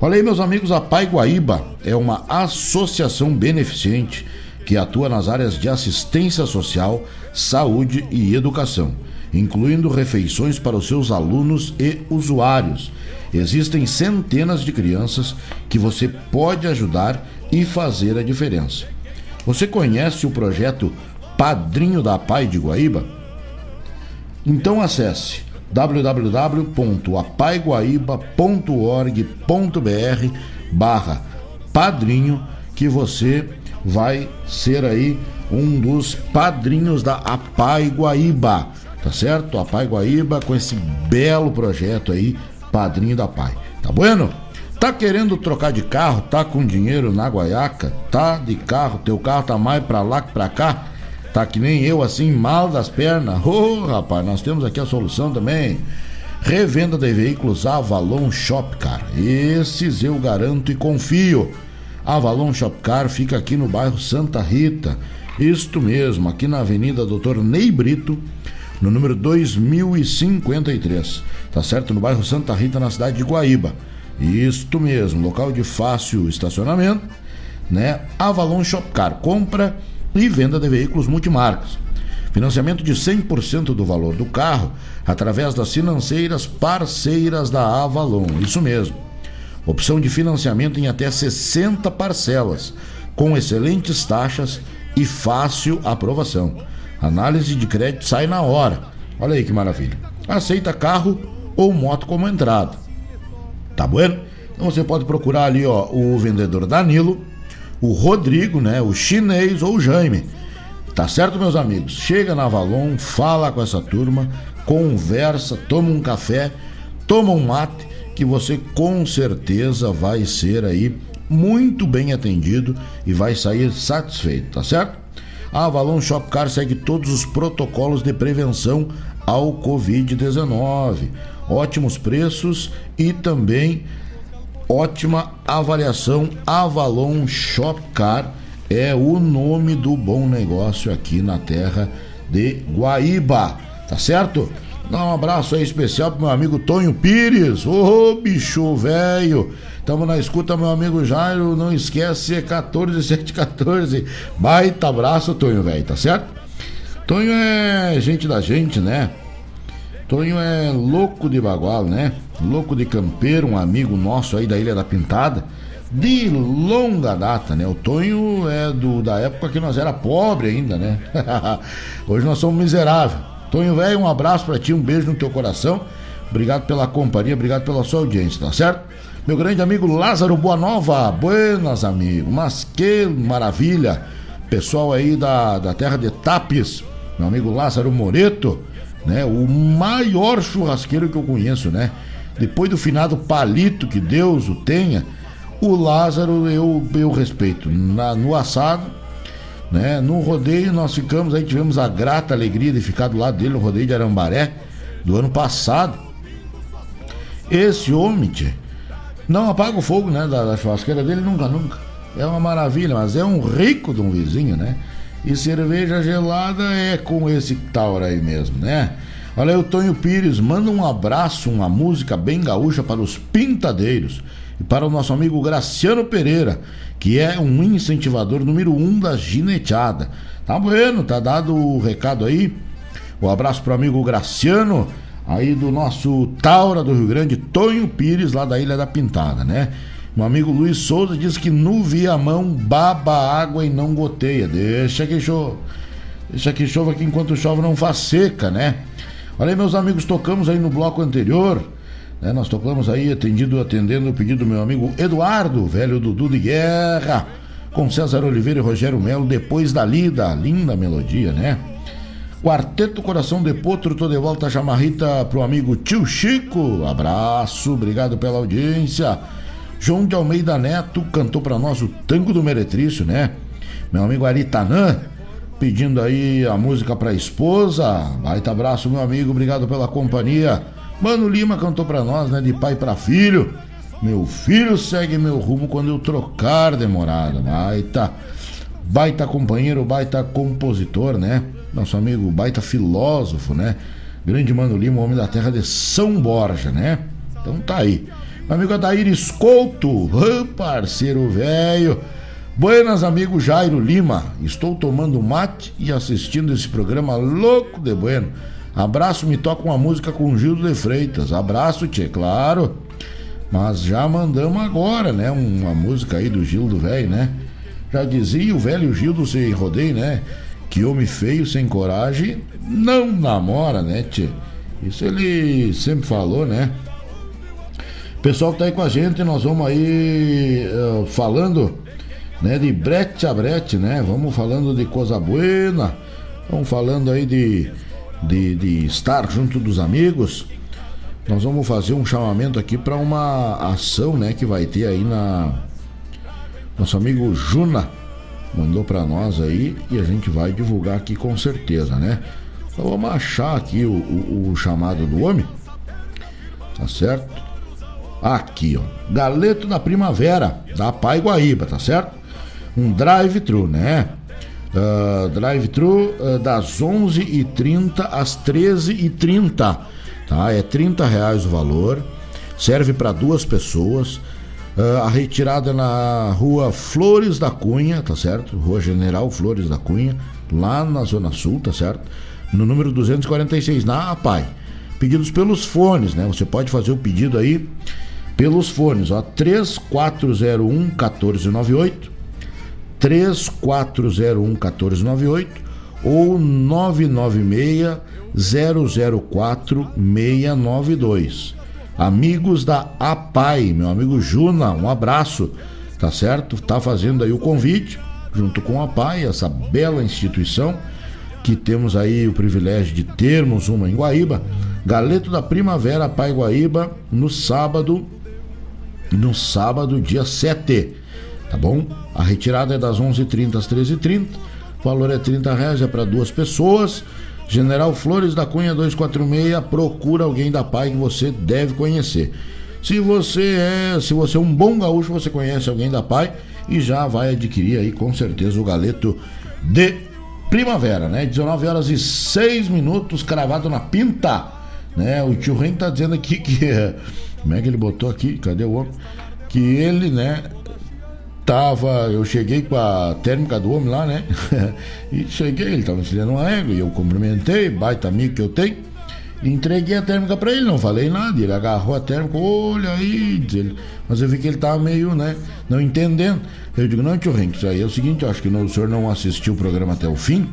Olha aí, meus amigos, a Pai Guaíba é uma associação beneficente que atua nas áreas de assistência social, saúde e educação, incluindo refeições para os seus alunos e usuários. Existem centenas de crianças que você pode ajudar e fazer a diferença. Você conhece o projeto Padrinho da Pai de Guaíba? Então acesse www.apaiguaíba.org.br barra padrinho que você vai ser aí um dos padrinhos da Apai Guaíba, tá certo? Apai Guaíba com esse belo projeto aí, padrinho da Pai. Tá bueno? Tá querendo trocar de carro, tá com dinheiro na guaiaca, tá de carro, teu carro tá mais pra lá que pra cá, tá que nem eu assim, mal das pernas. Ô oh, rapaz, nós temos aqui a solução também. Revenda de veículos Avalon Shop, cara. Esses eu garanto e confio. Avalon Shopcar fica aqui no bairro Santa Rita. Isto mesmo, aqui na Avenida Doutor Ney Brito, no número 2053. Tá certo? No bairro Santa Rita, na cidade de Guaíba. Isto mesmo, local de fácil estacionamento, né? Avalon Shopcar, compra e venda de veículos multimarcas. Financiamento de 100% do valor do carro através das financeiras parceiras da Avalon. Isso mesmo. Opção de financiamento em até 60 parcelas, com excelentes taxas e fácil aprovação. Análise de crédito sai na hora. Olha aí que maravilha. Aceita carro ou moto como entrada. Tá bueno? Então você pode procurar ali, ó, o vendedor Danilo, o Rodrigo, né, o chinês ou o Jaime. Tá certo, meus amigos? Chega na Avalon, fala com essa turma, conversa, toma um café, toma um mate, que você com certeza vai ser aí muito bem atendido e vai sair satisfeito, tá certo? A Avalon Shopcar segue todos os protocolos de prevenção ao Covid-19. Ótimos preços e também ótima avaliação. Avalon Shopcar é o nome do bom negócio aqui na terra de Guaíba, tá certo? Dá um abraço aí especial pro meu amigo Tonho Pires. Ô, oh, bicho velho. Tamo na escuta, meu amigo Jairo. Não esquece, é 14714. Baita abraço, Tonho, velho, tá certo? Tonho é gente da gente, né? Tonho é louco de bagual, né? Louco de campeiro, um amigo nosso aí da Ilha da Pintada. De longa data, né? O Tonho é do, da época que nós era pobre ainda, né? Hoje nós somos miseráveis. Tonho velho, um abraço para ti, um beijo no teu coração. Obrigado pela companhia, obrigado pela sua audiência, tá certo? Meu grande amigo Lázaro Boa Nova, buenas amigo, mas que maravilha! Pessoal aí da, da terra de Tapes, meu amigo Lázaro Moreto, né? O maior churrasqueiro que eu conheço, né? Depois do finado Palito, que Deus o tenha, o Lázaro eu, eu respeito. Na, no assado, né? No rodeio nós ficamos aí, tivemos a grata alegria de ficar do lado dele, no rodeio de Arambaré, do ano passado. Esse homem, tchê, não apaga o fogo, né, da, da churrasqueira dele nunca, nunca. É uma maravilha, mas é um rico de um vizinho, né? E cerveja gelada é com esse tauro aí mesmo, né? Olha aí, o Tonho Pires, manda um abraço, uma música bem gaúcha para os pintadeiros e para o nosso amigo Graciano Pereira, que é um incentivador número um da gineteada. Tá bueno, tá dado o recado aí. Um abraço pro amigo Graciano, aí do nosso Taura do Rio Grande, Tonho Pires, lá da Ilha da Pintada, né? Meu amigo Luiz Souza diz que no viamão baba água e não goteia. Deixa que chova. Deixa que chova que enquanto chove não faz seca, né? Olha aí, meus amigos, tocamos aí no bloco anterior né? Nós tocamos aí, atendido, atendendo o pedido do meu amigo Eduardo, velho Dudu de Guerra, com César Oliveira e Rogério Melo, depois da lida, linda melodia, né? Quarteto Coração de Potro, tô de volta a chamarrita pro amigo tio Chico, abraço, obrigado pela audiência. João de Almeida Neto cantou para nós o Tango do Meretrício, né? Meu amigo Aritanã, pedindo aí a música pra esposa. Baita abraço, meu amigo, obrigado pela companhia. Mano Lima cantou para nós, né? De pai para filho. Meu filho segue meu rumo quando eu trocar demorada. Baita, baita companheiro, baita compositor, né? Nosso amigo baita filósofo, né? Grande Mano Lima, homem da terra de São Borja, né? Então tá aí. Meu amigo Adair Escolto, parceiro velho. Buenas, amigo Jairo Lima. Estou tomando mate e assistindo esse programa louco de bueno. Abraço, me toca uma música com Gildo de Freitas. Abraço, tchê, claro. Mas já mandamos agora, né? Uma música aí do Gildo velho, né? Já dizia o velho Gildo se rodei, né? Que homem feio sem coragem não namora, né, tchê? Isso ele sempre falou, né? Pessoal que tá aí com a gente, nós vamos aí uh, falando, né, de brete a brete, né? Vamos falando de coisa buena, vamos falando aí de de, de estar junto dos amigos, nós vamos fazer um chamamento aqui para uma ação, né, que vai ter aí na nosso amigo Juna mandou para nós aí e a gente vai divulgar aqui com certeza, né? Então vamos achar aqui o, o, o chamado do homem, tá certo? Aqui, ó, Galeto da Primavera da Pai Guaíba, tá certo? Um drive-thru, né? Uh, Drive-thru uh, das 11h30 às 13h30. Tá? É 30 reais o valor. Serve para duas pessoas. Uh, a retirada na rua Flores da Cunha, tá certo? Rua General Flores da Cunha, lá na Zona Sul, tá certo? No número 246, na APAI. Pedidos pelos fones, né? Você pode fazer o pedido aí pelos fones, ó. 3401 1498 3401 1498 ou 996 004 692. Amigos da APAI, meu amigo Juna, um abraço, tá certo? Tá fazendo aí o convite, junto com a APAI, essa bela instituição que temos aí o privilégio de termos uma em Guaíba. Galeto da Primavera, Pai Guaíba, no sábado, no sábado, dia 7 tá bom? A retirada é das 11h30 às 13h30. O valor é 30 reais, é para duas pessoas. General Flores da Cunha 246, procura alguém da PAI que você deve conhecer. Se você é, se você é um bom gaúcho, você conhece alguém da PAI e já vai adquirir aí com certeza o galeto de primavera, né? 19 horas e 6 minutos, cravado na pinta, né? O tio Ren tá dizendo aqui que como é que ele botou aqui? Cadê o homem? Que ele, né, tava, eu cheguei com a térmica do homem lá, né? e cheguei, ele tava ensinando uma égua e eu cumprimentei, baita amigo que eu tenho. Entreguei a térmica para ele, não falei nada. Ele agarrou a térmica, olha aí, ele, mas eu vi que ele tava meio, né, não entendendo. Eu digo, não, tio Renko, isso aí é o seguinte, eu acho que não, o senhor não assistiu o programa até o fim,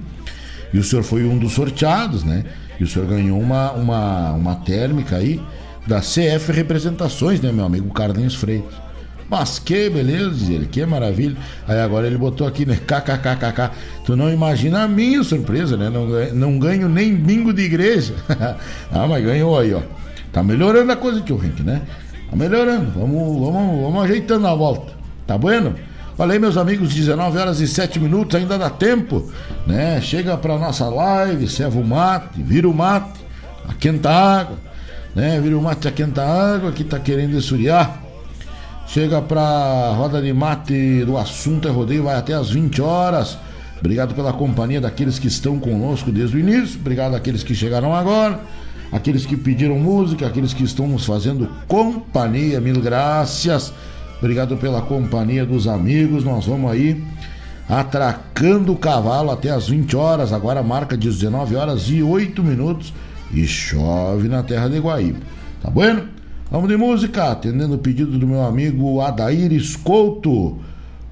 e o senhor foi um dos sorteados, né? E o senhor ganhou uma, uma, uma térmica aí da CF Representações, né, meu amigo Carlinhos Freitas. Mas que beleza, ele, que maravilha. Aí agora ele botou aqui, né? KKKKK. Tu não imagina a minha surpresa, né? Não, não ganho nem bingo de igreja. ah, mas ganhou aí, ó. Tá melhorando a coisa, tio Rink, né? Tá melhorando. Vamos, vamos, vamos ajeitando a volta. Tá bueno? Falei, meus amigos, 19 horas e 7 minutos, ainda dá tempo, né? Chega pra nossa live, serva o mate, vira o mate, aquenta a água, né? Vira o mate, aquenta a água, que tá querendo esfriar. Chega pra roda de mate do assunto é rodeio, vai até às 20 horas. Obrigado pela companhia daqueles que estão conosco desde o início. Obrigado àqueles que chegaram agora. Aqueles que pediram música, aqueles que estão nos fazendo companhia. Mil graças. Obrigado pela companhia dos amigos. Nós vamos aí atracando o cavalo até às 20 horas. Agora marca de 19 horas e 8 minutos. E chove na terra de Guaíba. Tá bueno? Vamos de música, atendendo o pedido do meu amigo Adair Escolto,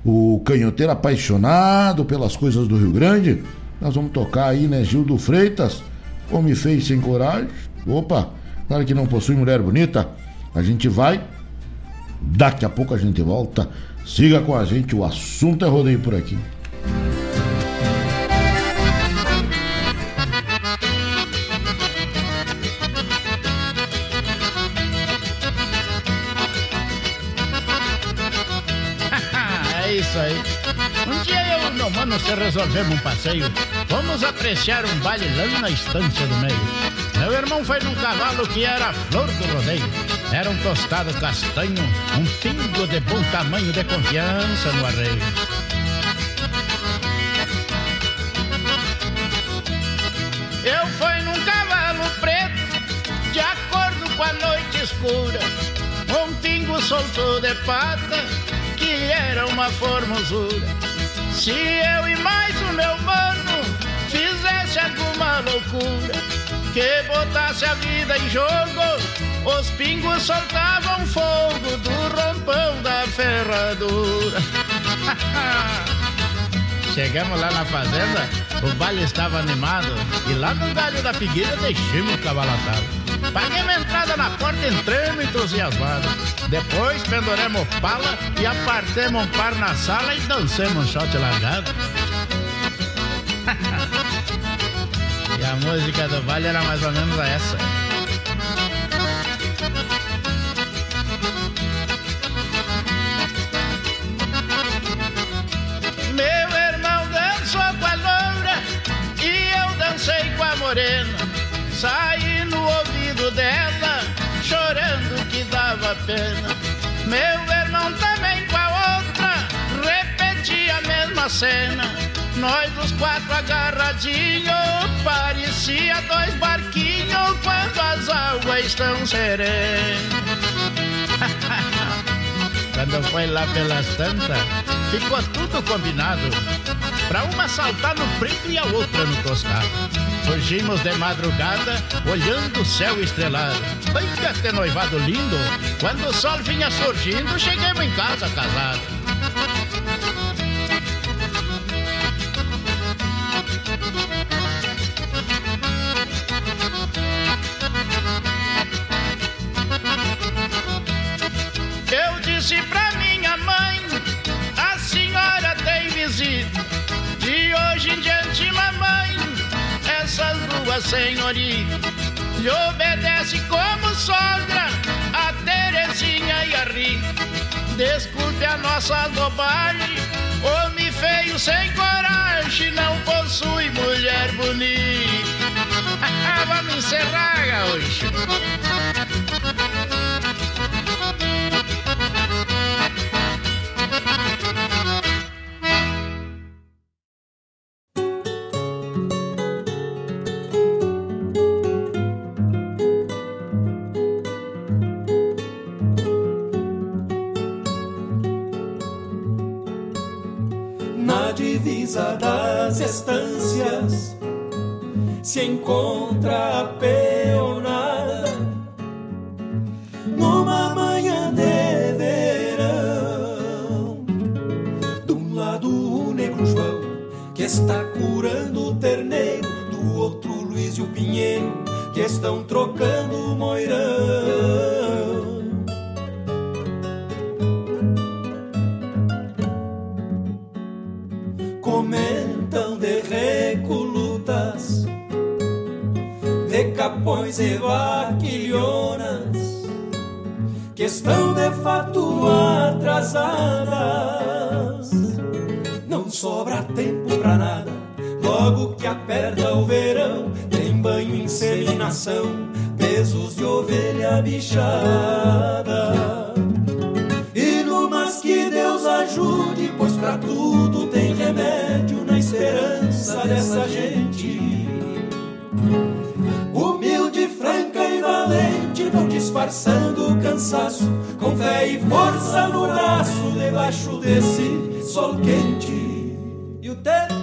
o canhoteiro apaixonado pelas coisas do Rio Grande. Nós vamos tocar aí, né, Gildo Freitas, como me fez sem coragem. Opa, claro que não possui mulher bonita. A gente vai, daqui a pouco a gente volta. Siga com a gente, o assunto é rodeio por aqui. Aí. Um dia eu e meu mano se resolvemos um passeio. Fomos apreciar um baile lá na estância do meio. Meu irmão foi num cavalo que era a flor do rodeio. Era um tostado castanho, um pingo de bom tamanho de confiança no arreio. Eu fui num cavalo preto, de acordo com a noite escura. Um pingo soltou de pata, que era uma formosura. Se eu e mais o meu mano fizesse alguma loucura, que botasse a vida em jogo, os pingos soltavam fogo do rompão da ferradura. Chegamos lá na fazenda, o baile estava animado e lá no galho da figueira deixamos o cavalo atado. Paguei uma entrada na porta, entramos entusiasmados. Depois penduramos pala e apartemos um par na sala e dancemos um shot largado. e a música do baile era mais ou menos essa. Pena. Meu irmão também com a outra, repetia a mesma cena. Nós os quatro agarradinhos, parecia dois barquinhos quando as águas estão serenas. Quando foi lá pelas tantas, ficou tudo combinado. Pra uma saltar no preto e a outra no tostado. Surgimos de madrugada, olhando o céu estrelado. Que até noivado lindo! Quando o sol vinha surgindo, chegamos em casa casados. Disse pra minha mãe, a senhora tem visita. De hoje em diante, mamãe, essas duas senhoritas lhe obedece como sogra, a Terezinha e a Rita. Desculpe a nossa bobagem, me feio sem coragem, não possui mulher bonita. Vamos encerrar, gaúcho. Estâncias se encontra a peonada numa manhã de verão. De um lado o negro João que está curando o terneiro, do outro Luiz e o Pinheiro que estão trocando o moirão. Vaquilhonas, que estão de fato atrasadas. Não sobra tempo pra nada, logo que aperta o verão, tem banho, inseminação, pesos de ovelha bichada. E no mas que Deus ajude, pois pra tudo tem remédio na esperança dessa gente. Vão disfarçando o cansaço, com fé e força no braço, debaixo desse sol quente. E o tempo?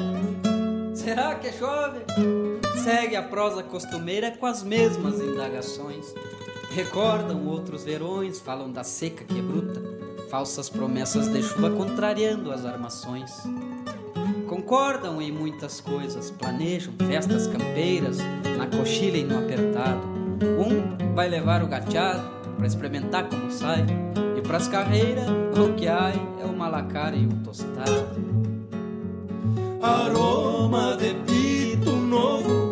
Será que chove? Segue a prosa costumeira com as mesmas indagações. Recordam outros verões, falam da seca que é bruta, falsas promessas de chuva contrariando as armações. Concordam em muitas coisas, planejam festas campeiras, na coxilha e no apertado. Um vai levar o gateado para experimentar como sai, e pras carreiras o que há é o malacara e o tostado. Aroma de pito novo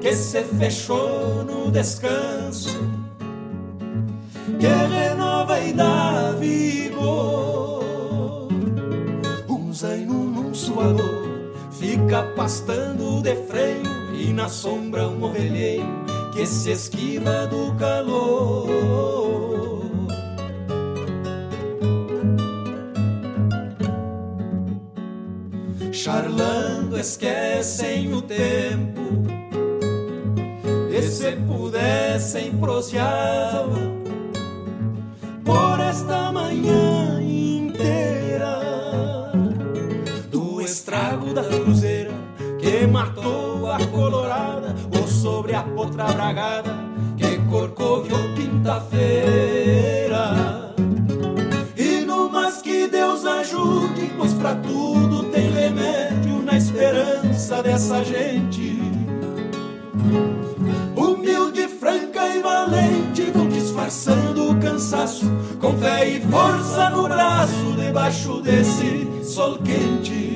que se fechou no descanso, que renova e dá vigor. Um zaino num suador fica pastando de freio, e na sombra um ovelheiro que se esquiva do calor. Charlando esquecem o tempo E se pudessem proseavam Por esta manhã inteira Do estrago da cruzeira Que matou colorada Ou sobre a potra bragada Que corcoviou quinta-feira E no mas que Deus ajude Pois pra tudo tem remédio Na esperança dessa gente. Humilde, franca e valente Vão disfarçando o cansaço Com fé e força no braço Debaixo desse sol quente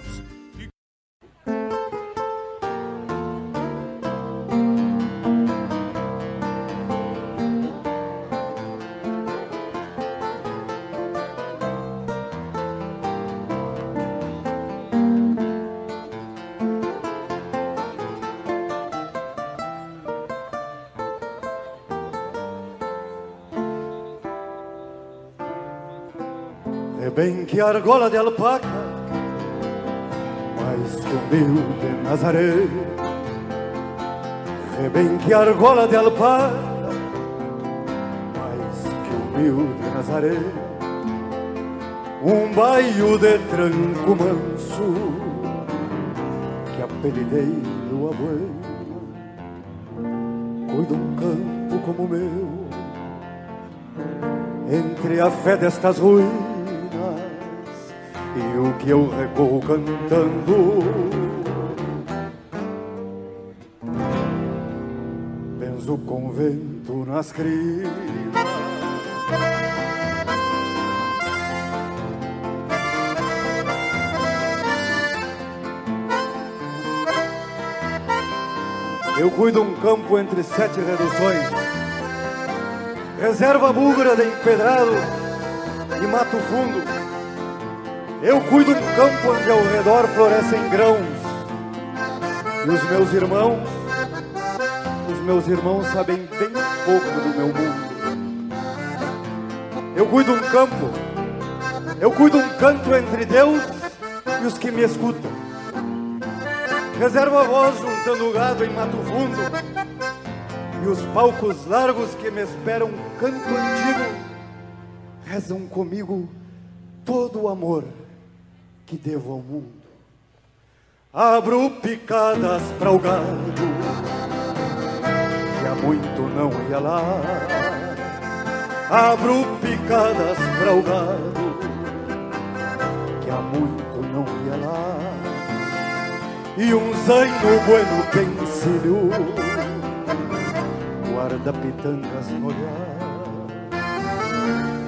Que argola de alpaca, mais que um bil de Nazaré. rebenque argola de alpaca, mais que humilde Nazaré, um baio de tranco manso, que apelidei no abuelo, cuida um campo como o meu, entre a fé destas ruínas e o que eu recorro cantando. Benzo o convento nas crinas. Eu cuido um campo entre sete reduções. Reserva bugra de empedrado e mato fundo. Eu cuido um campo onde ao redor florescem grãos. E os meus irmãos, os meus irmãos sabem bem pouco do meu mundo. Eu cuido um campo, eu cuido um canto entre Deus e os que me escutam. Reservo a voz juntando gado em mato fundo e os palcos largos que me esperam canto antigo rezam comigo todo o amor que devo ao mundo. Abro picadas para o gado que há muito não ia lá. Abro picadas para o gado que há muito não ia lá. E um zaino bueno pensilho guarda pitangas no olhar.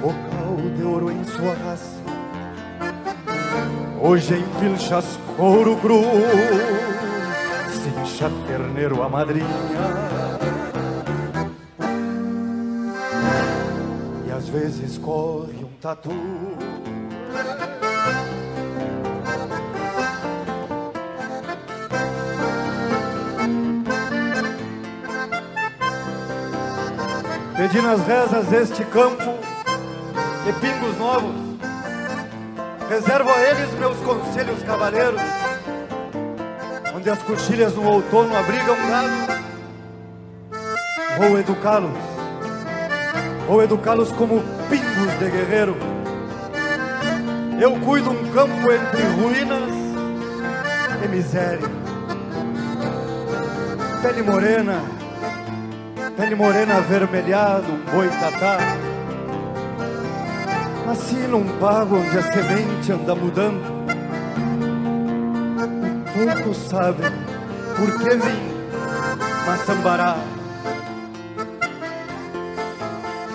Bocal de ouro em sua raça Hoje em pilchas couro cru Cincha terneiro a madrinha. E às vezes corre um tatu. Pedi nas rezas este campo e pingos novos Reservo a eles meus conselhos cavaleiros, onde as coxilhas no outono abrigam gado. Vou educá-los, vou educá-los como pingos de guerreiro. Eu cuido um campo entre ruínas e miséria. Pele morena, pele morena avermelhada, um boi tatá. Nasci num pago onde a semente anda mudando. E poucos sabem por que vim Maçambará.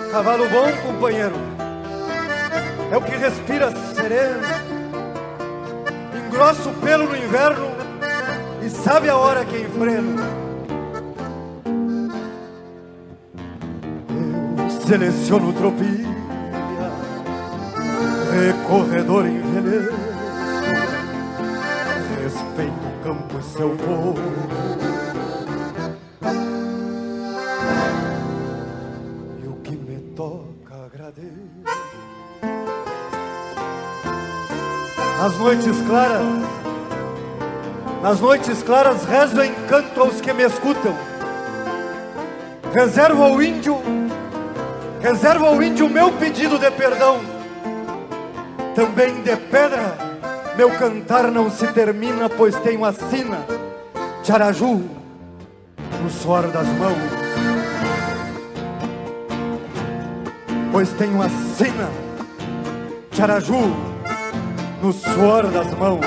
Cavalo bom, companheiro, é o que respira sereno. Engrossa o pelo no inverno e sabe a hora que enfreno. Eu seleciono tropilha recorredor envelheço, respeito o campo e seu povo. E o que me toca agradeço. Nas noites claras, nas noites claras rezo em canto aos que me escutam. Reservo ao índio, reservo ao índio meu pedido de perdão também de pedra, meu cantar não se termina, pois tenho a sina de Araju no suor das mãos. Pois tenho a sina de Araju no suor das mãos.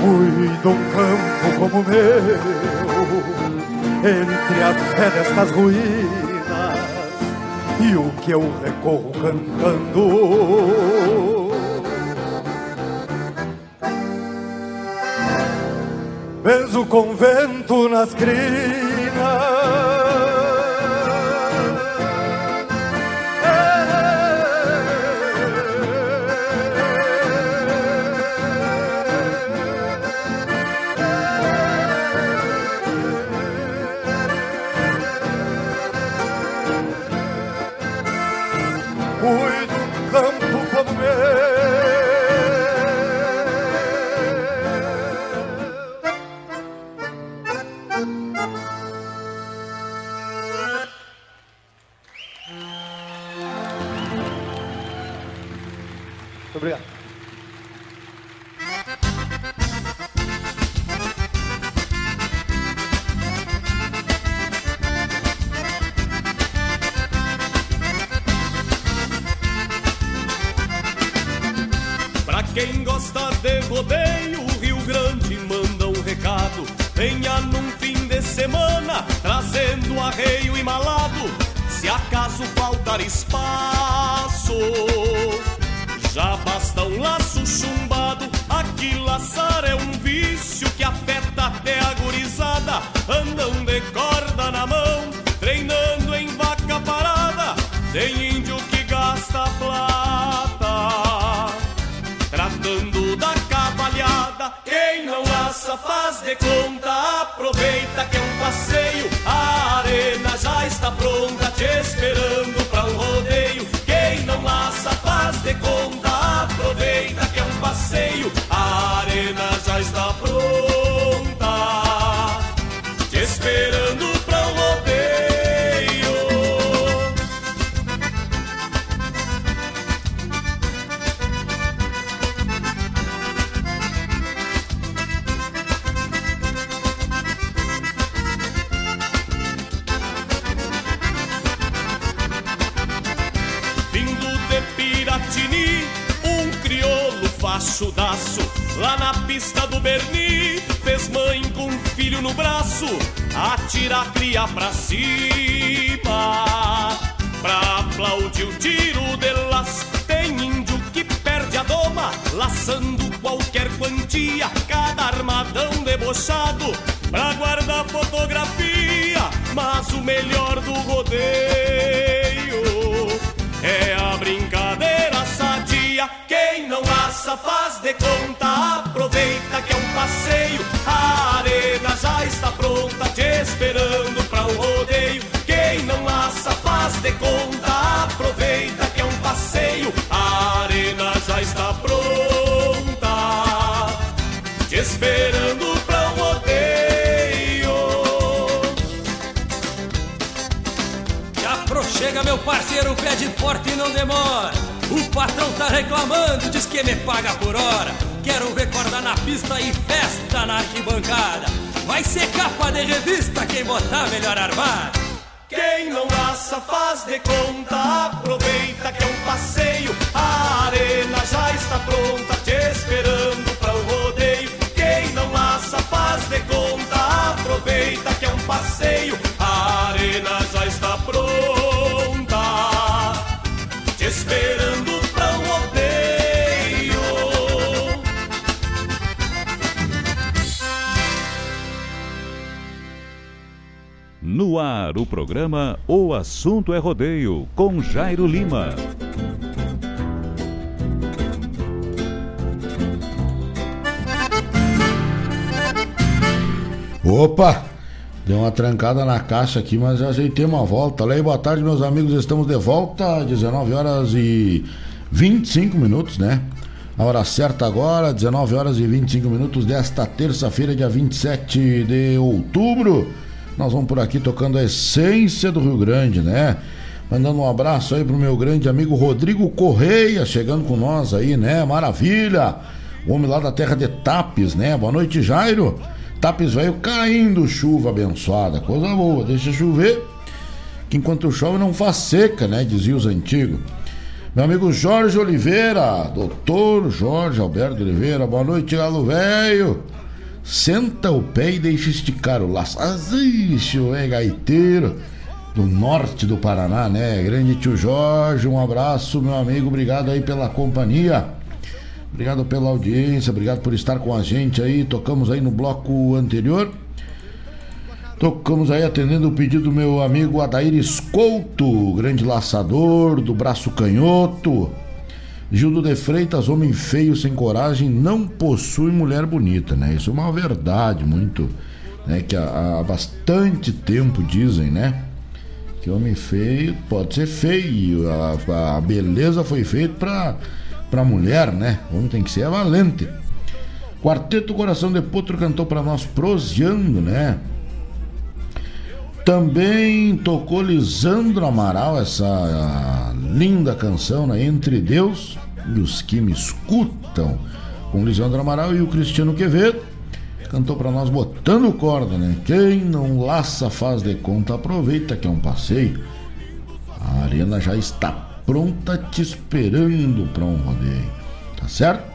Cuido um campo como o meu entre as destas ruínas e o que eu recorro cantando. Vês o convento nas crinas. Aplaudir o tiro de laço Tem índio que perde a doma Laçando qualquer quantia Cada armadão debochado Pra guardar fotografia Mas o melhor do rodeio é a brincadeira sadia. Quem não laça faz de conta, aproveita que é um passeio. A parceiro, pé de porta e não demora. O patrão tá reclamando, diz que me paga por hora. Quero ver corda na pista e festa na arquibancada. Vai ser capa de revista quem botar melhor armado. Quem não laça faz de conta, aproveita que é um passeio. A arena já está pronta, te esperando pra um rodeio. Quem não laça faz de conta, aproveita que é um passeio. No ar, o programa O Assunto é Rodeio, com Jairo Lima. Opa! Deu uma trancada na caixa aqui, mas já ajeitei uma volta. Olha aí, boa tarde, meus amigos. Estamos de volta, 19 horas e 25 minutos, né? A hora certa agora, 19 horas e 25 minutos desta terça-feira, dia 27 de outubro. Nós vamos por aqui tocando a essência do Rio Grande, né? Mandando um abraço aí pro meu grande amigo Rodrigo Correia, chegando com nós aí, né? Maravilha! O homem lá da terra de Tapes, né? Boa noite, Jairo. Tapes velho caindo chuva abençoada, coisa boa, deixa chover, que enquanto chove não faz seca, né? Dizia os antigos. Meu amigo Jorge Oliveira, doutor Jorge Alberto Oliveira, boa noite, galo velho. Senta o pé e deixa esticar o laço. Azixe, é gaiteiro do norte do Paraná, né? Grande tio Jorge, um abraço, meu amigo, obrigado aí pela companhia. Obrigado pela audiência, obrigado por estar com a gente aí. Tocamos aí no bloco anterior. Tocamos aí atendendo o pedido do meu amigo Adair Escolto, grande laçador do braço canhoto. Gildo de Freitas, homem feio sem coragem, não possui mulher bonita, né? Isso é uma verdade muito, né? Que há, há bastante tempo dizem, né? Que homem feio pode ser feio, a, a beleza foi feita para para mulher, né? O homem tem que ser valente. Quarteto Coração de Potro cantou para nós proseando, né? Também tocou Lisandro Amaral essa linda canção, né? Entre Deus e os que me escutam, com Lisandro Amaral e o Cristiano Quevedo. Cantou para nós botando corda, né? Quem não laça faz de conta, aproveita que é um passeio. A arena já está pronta te esperando para um rodeio. Tá certo?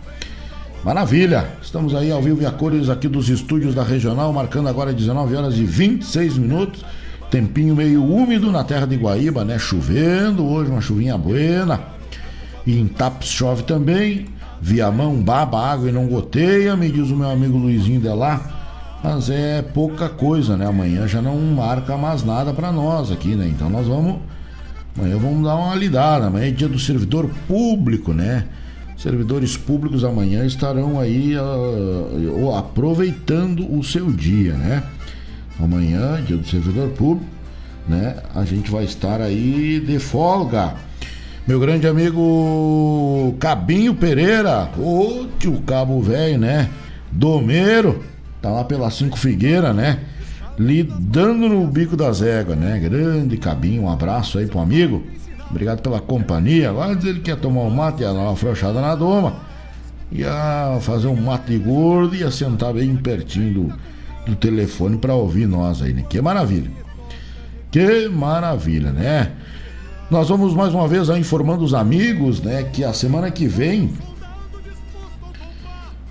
Maravilha! Estamos aí ao vivo e a cores aqui dos estúdios da Regional, marcando agora 19 horas e 26 minutos. Tempinho meio úmido na terra de Guaíba, né? Chovendo hoje, uma chuvinha buena. E em Tapes chove também. Viamão baba água e não goteia, me diz o meu amigo Luizinho de lá. Mas é pouca coisa, né? Amanhã já não marca mais nada para nós aqui, né? Então nós vamos. Amanhã vamos dar uma lidada. Amanhã é dia do servidor público, né? servidores públicos amanhã estarão aí uh, aproveitando o seu dia, né? Amanhã, dia do servidor público, né? A gente vai estar aí de folga. Meu grande amigo Cabinho Pereira, o tio Cabo Velho, né? Domeiro, tá lá pela Cinco Figueira, né? Lidando no bico das éguas, né? Grande Cabinho, um abraço aí pro amigo. Obrigado pela companhia. Agora dizer ele quer tomar um mate, ia dar uma frouxada na doma. Ia fazer um mate gordo e ia sentar bem pertinho do, do telefone para ouvir nós aí, né? Que maravilha. Que maravilha, né? Nós vamos mais uma vez informando os amigos, né? Que a semana que vem.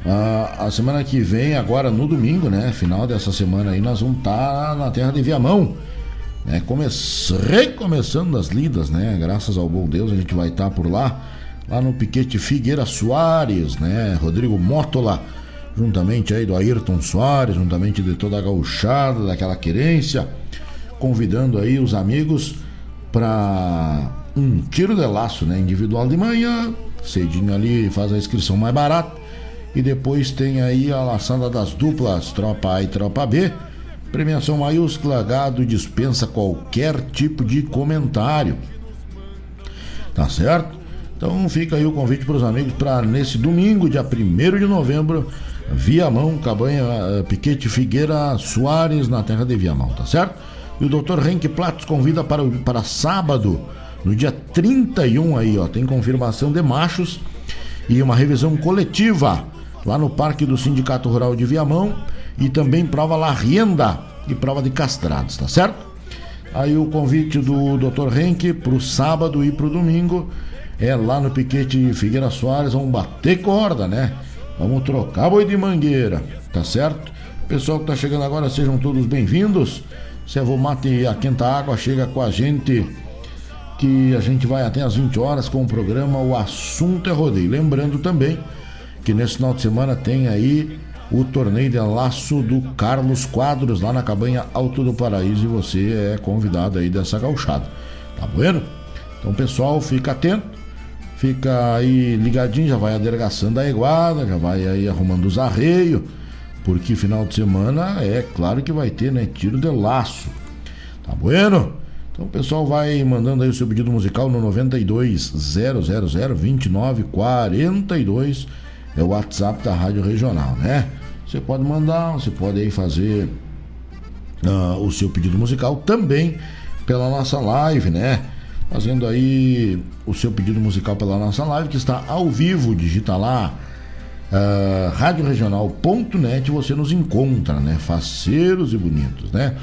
A, a semana que vem, agora no domingo, né? Final dessa semana aí, nós vamos estar tá na terra de Viamão né? Come... Recomeçando as lidas, né? Graças ao bom Deus, a gente vai estar por lá, lá no Piquete Figueira Soares, né? Rodrigo Mótola, juntamente aí do Ayrton Soares, juntamente de toda a gauchada, daquela querência, convidando aí os amigos para um tiro de laço, né? Individual de manhã, cedinho ali faz a inscrição mais barata. E depois tem aí a laçada das duplas, tropa A e tropa B Premiação maiúscula, gado dispensa qualquer tipo de comentário. Tá certo? Então fica aí o convite para os amigos para nesse domingo, dia 1 de novembro, Viamão, Cabanha, eh, Piquete Figueira Soares, na terra de Viamão, tá certo? E o Dr. Henk Platos convida para, para sábado, no dia 31 aí, ó, tem confirmação de machos e uma revisão coletiva lá no Parque do Sindicato Rural de Viamão e também prova La Rienda e prova de castrados, tá certo? Aí o convite do Dr. Henke pro sábado e pro domingo é lá no Piquete Figueira Soares, vamos bater corda, né? Vamos trocar boi de mangueira, tá certo? Pessoal que tá chegando agora, sejam todos bem-vindos. Se vou mate e a quenta água chega com a gente que a gente vai até às 20 horas com o programa O Assunto é Rodeio. Lembrando também que nesse final de semana tem aí o torneio de laço do Carlos Quadros lá na cabanha Alto do Paraíso e você é convidado aí dessa gauchada. Tá bueno? Então pessoal, fica atento, fica aí ligadinho, já vai a iguada, já vai aí arrumando os arreios, porque final de semana é claro que vai ter, né, tiro de laço. Tá bueno? Então o pessoal vai mandando aí o seu pedido musical no 92 000 29 42 é o WhatsApp da Rádio Regional, né? Você pode mandar, você pode aí fazer uh, o seu pedido musical também pela nossa live, né? Fazendo aí o seu pedido musical pela nossa live, que está ao vivo, digita lá uh, radioregional.net, você nos encontra, né? Faceiros e bonitos, né?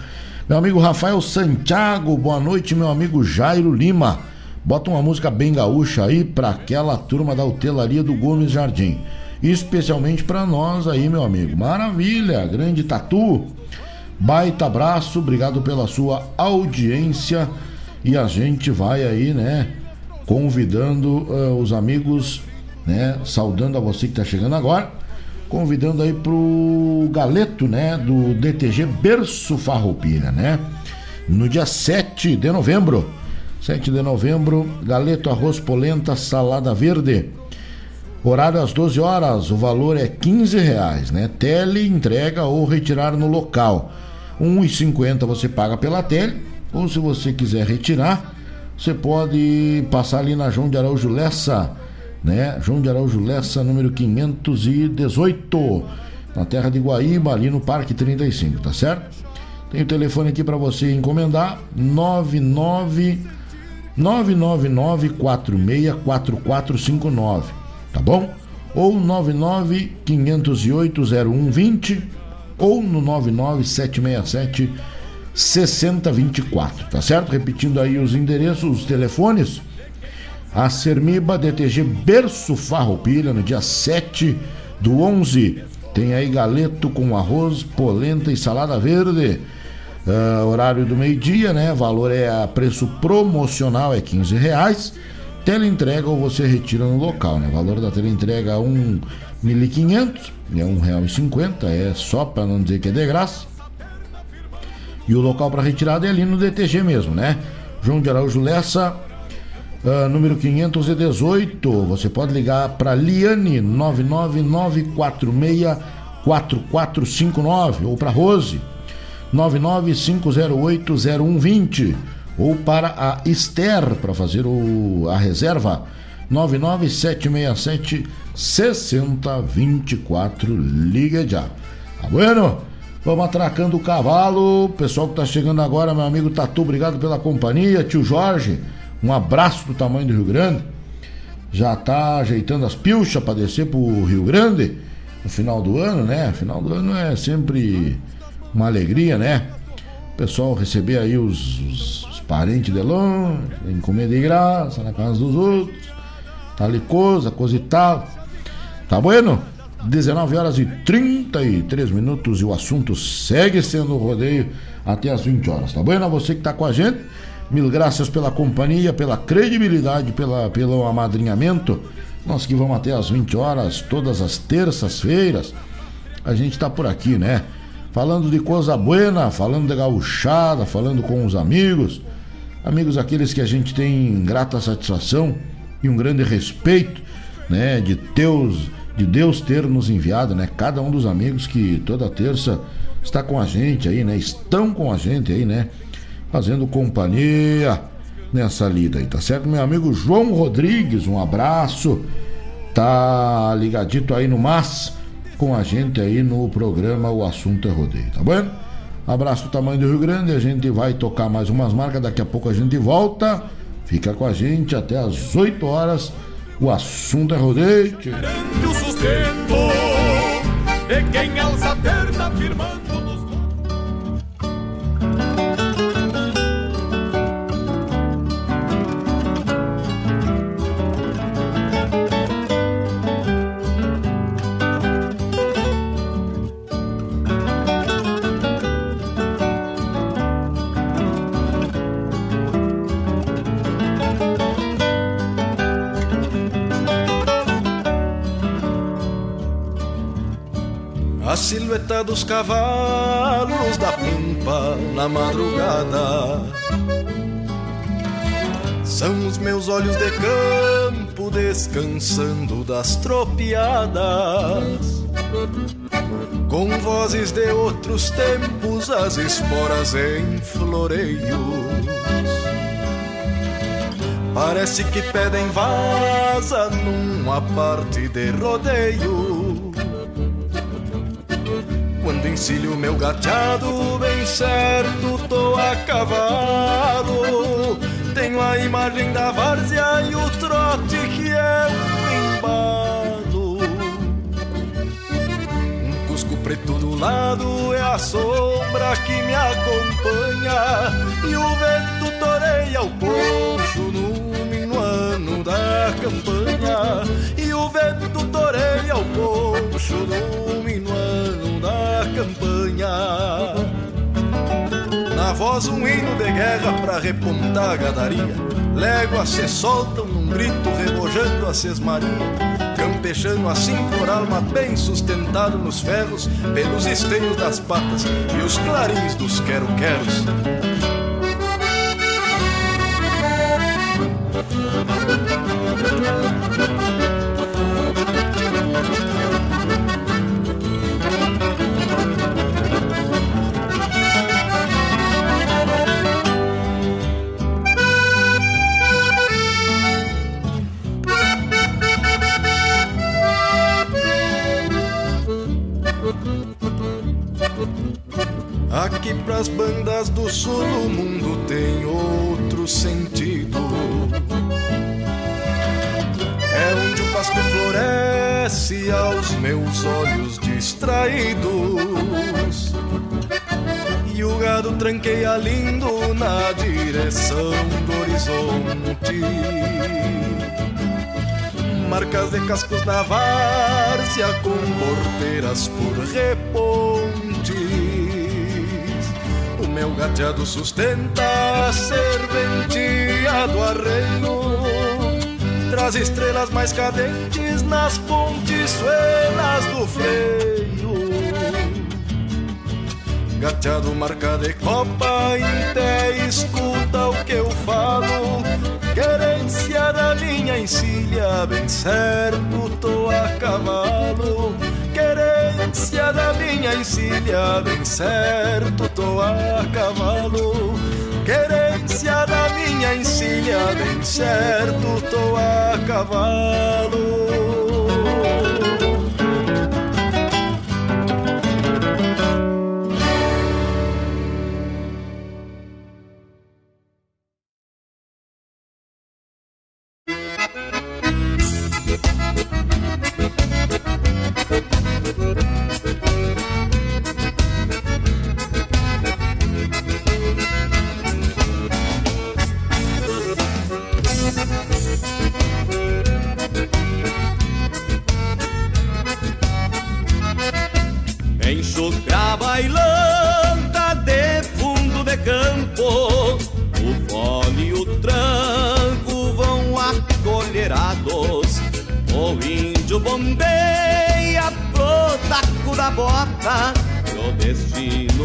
Meu amigo Rafael Santiago, boa noite, meu amigo Jairo Lima. Bota uma música bem gaúcha aí para aquela turma da hotelaria do Gomes Jardim especialmente para nós aí, meu amigo. Maravilha, grande tatu. Baita abraço, obrigado pela sua audiência. E a gente vai aí, né, convidando uh, os amigos, né, saudando a você que está chegando agora, convidando aí pro Galeto, né, do DTG Berço Farroupilha, né? No dia 7 de novembro. 7 de novembro, galeto, arroz, polenta, salada verde Horário às 12 horas, o valor é 15 reais, né? Tele, entrega ou retirar no local. R$ 1,50 você paga pela tele, ou se você quiser retirar, você pode passar ali na João de Araújo Lessa, né? João de Araújo Lessa, número 518, na terra de Guaíba, ali no Parque 35, tá certo? Tem o telefone aqui para você encomendar, 99 999 464459 tá bom? Ou 99 508 0120 ou no 99 767 6024, tá certo? Repetindo aí os endereços, os telefones. A Sermiba DTG Berço Farroupilha no dia 7 do 11. Tem aí galeto com arroz, polenta e salada verde. Uh, horário do meio-dia, né? Valor é a preço promocional é 15 reais. Teleentrega ou você retira no local, né? Valor da teleentrega é 1.500, é e cinquenta, é só para não dizer que é de graça. E o local para retirada é ali no DTG mesmo, né? João de Araújo Lessa, uh, número 518. Você pode ligar para Liane 999464459 ou para Rose 995080120 ou para a Esther para fazer o, a reserva 99767 6024. Liga já. Tá bueno? Vamos atracando o cavalo. Pessoal que tá chegando agora, meu amigo Tatu, obrigado pela companhia. Tio Jorge, um abraço do tamanho do Rio Grande. Já tá ajeitando as pilchas para descer pro Rio Grande no final do ano, né? Final do ano é sempre uma alegria, né? O pessoal receber aí os, os, os parentes de longe, encomenda de graça na casa dos outros, tal e coisa, coisa e tal. Tá bueno? 19 horas e 33 minutos e o assunto segue sendo o rodeio até as 20 horas. Tá bueno? Você que tá com a gente, mil graças pela companhia, pela credibilidade, pela, pelo amadrinhamento. Nós que vamos até as 20 horas, todas as terças-feiras. A gente tá por aqui, né? Falando de coisa buena, falando de gauchada, falando com os amigos. Amigos aqueles que a gente tem grata satisfação e um grande respeito, né? De teus de Deus ter nos enviado, né? Cada um dos amigos que toda terça está com a gente aí, né? Estão com a gente aí, né? Fazendo companhia nessa lida aí, tá certo? Meu amigo João Rodrigues, um abraço. Tá ligadito aí no MAS com a gente aí no programa O Assunto é Rodeio, tá bom? Abraço do tamanho do Rio Grande, a gente vai tocar mais umas marcas, daqui a pouco a gente volta. Fica com a gente até as 8 horas o assunto é rodeio. Silhueta dos cavalos da pampa na madrugada. São os meus olhos de campo descansando das tropiadas. Com vozes de outros tempos, as esporas em floreios. Parece que pedem vaza numa parte de rodeio encilho meu gateado, bem certo tô a cavalo. Tenho a imagem da várzea e o trote que é um embalo. Um cusco preto do lado é a sombra que me acompanha. E o vento toreia o no da campanha. E o vento toreia o poncho no minuano da campanha. Na voz um hino de guerra pra repontar a gadaria. Léguas se soltam num grito rebojando a sesmaria. Campechando assim por alma bem sustentado nos ferros, pelos esteios das patas e os clarins dos quero-queros. Distraídos. E o gado tranqueia lindo na direção do horizonte. Marcas de cascos na várzea com porteiras por repontes. O meu gateado sustenta a serventia do arreio Traz estrelas mais cadentes nas pontiçuelas do freio. Gateado marca de copa, até escuta o que eu falo. Querência da minha encilha, bem certo tô a cavalo. Querência da minha encilha, bem certo tô a cavalo. Querência da minha encilha, bem certo tô a cavalo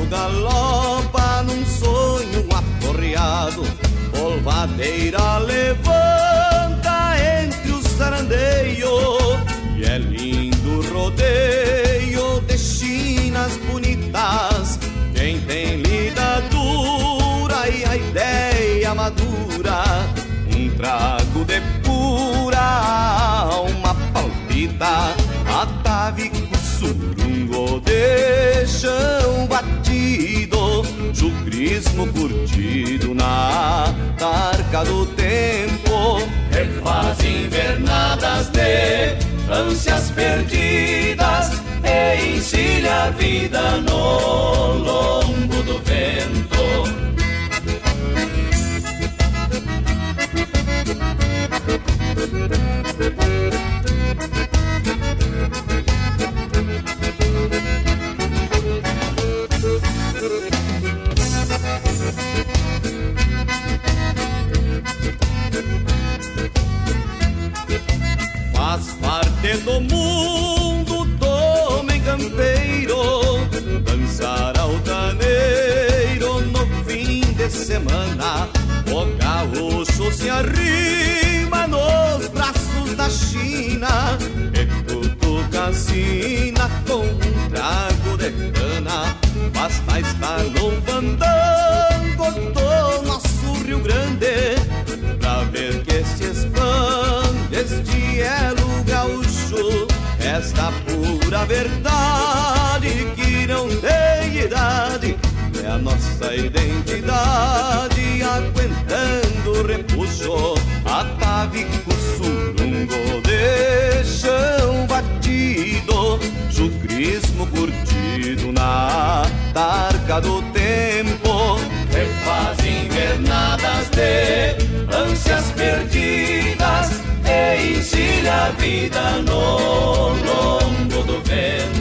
galopa num sonho aporreado, polvadeira levanta entre os sarandeios, e é lindo rodeio de chinas bonitas, quem tem lida dura e a ideia madura, um trago de pura alma palpita, atavica Chão batido, chucrismo curtido na tarca do tempo. Refaz invernadas de ânsias perdidas e ensina a vida no lombo do vento. mundo toma em campeiro, dançar altaneiro no fim de semana. O gaúcho se arrima nos braços da China e tudo casina com um trago de cana. Basta estar no fandango do nosso Rio Grande esta pura verdade que não tem idade. É a nossa identidade aguentando o repuxo, atávico surungo de chão batido, sucrismo curtido na tarca do tempo. Refaz invernadas de ânsias perdidas ensina a vida no longo do vento.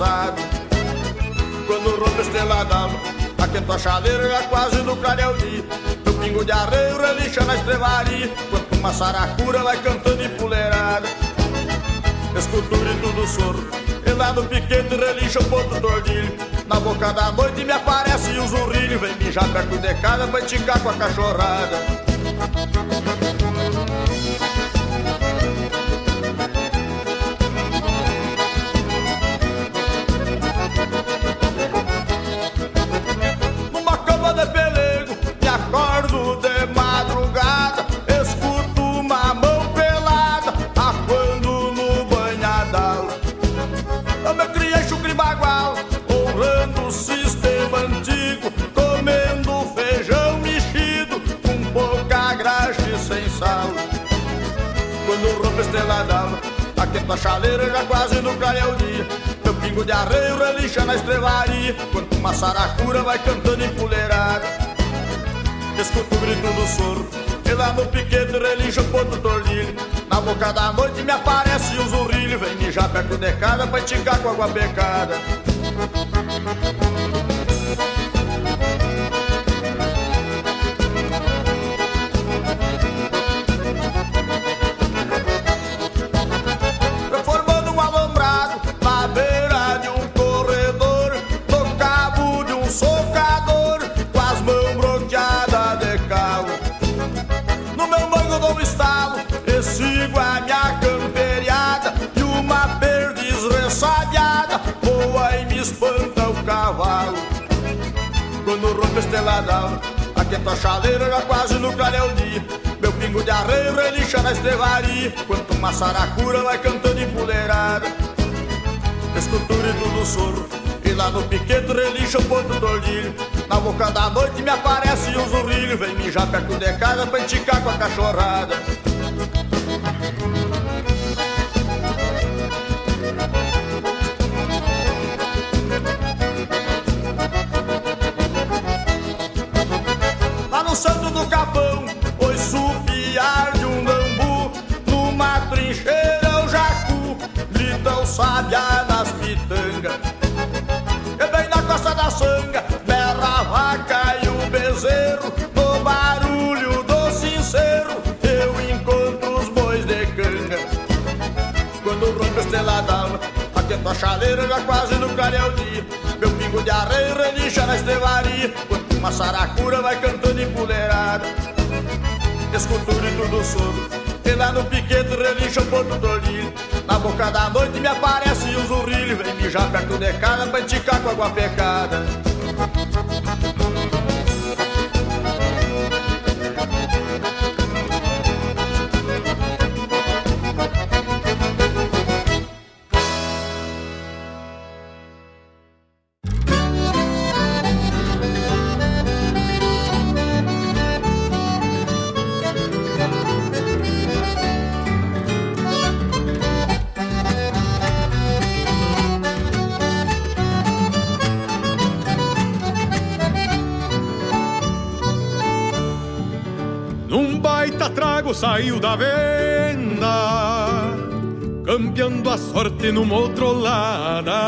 Enfumaçados Quando rompe a estrela d'alva Aquento a chaleira já quase no clareio dia Meu pingo de arreio relincha na estrevaria Quanto uma saracura vai cantando empoleirada Escuto o grito do soro E lá no piquete relincha o ponto tordilho. Na boca da noite me aparece o zurrilho. Vem mijar perto de casa pra esticar com a cachorrada relincha na estrevaria Quanto uma saracura vai cantando empoleirada Escuto o grito do soro E lá no piquete relincha o ponto tordilho Na boca da noite me aparece o zurrilho Vem mijar perto de casa pra esticar com água pecada a chaleira já quase no clareio dia Meu pingo de arreio relincha na estrevaria. Quanto uma saracura vai cantando empoleirada Escuto o grito do soro E lá no piquete relincha o ponto tordilho. Na boca da noite me aparece o zurrilho. Vem mijar perto de casa pra esticar com a cachorrada Na boca da noite me aparece o zurrilho. Vem mijar perto de casa pra esticar com água pecada saiu da venda Campeando a sorte numa outrolada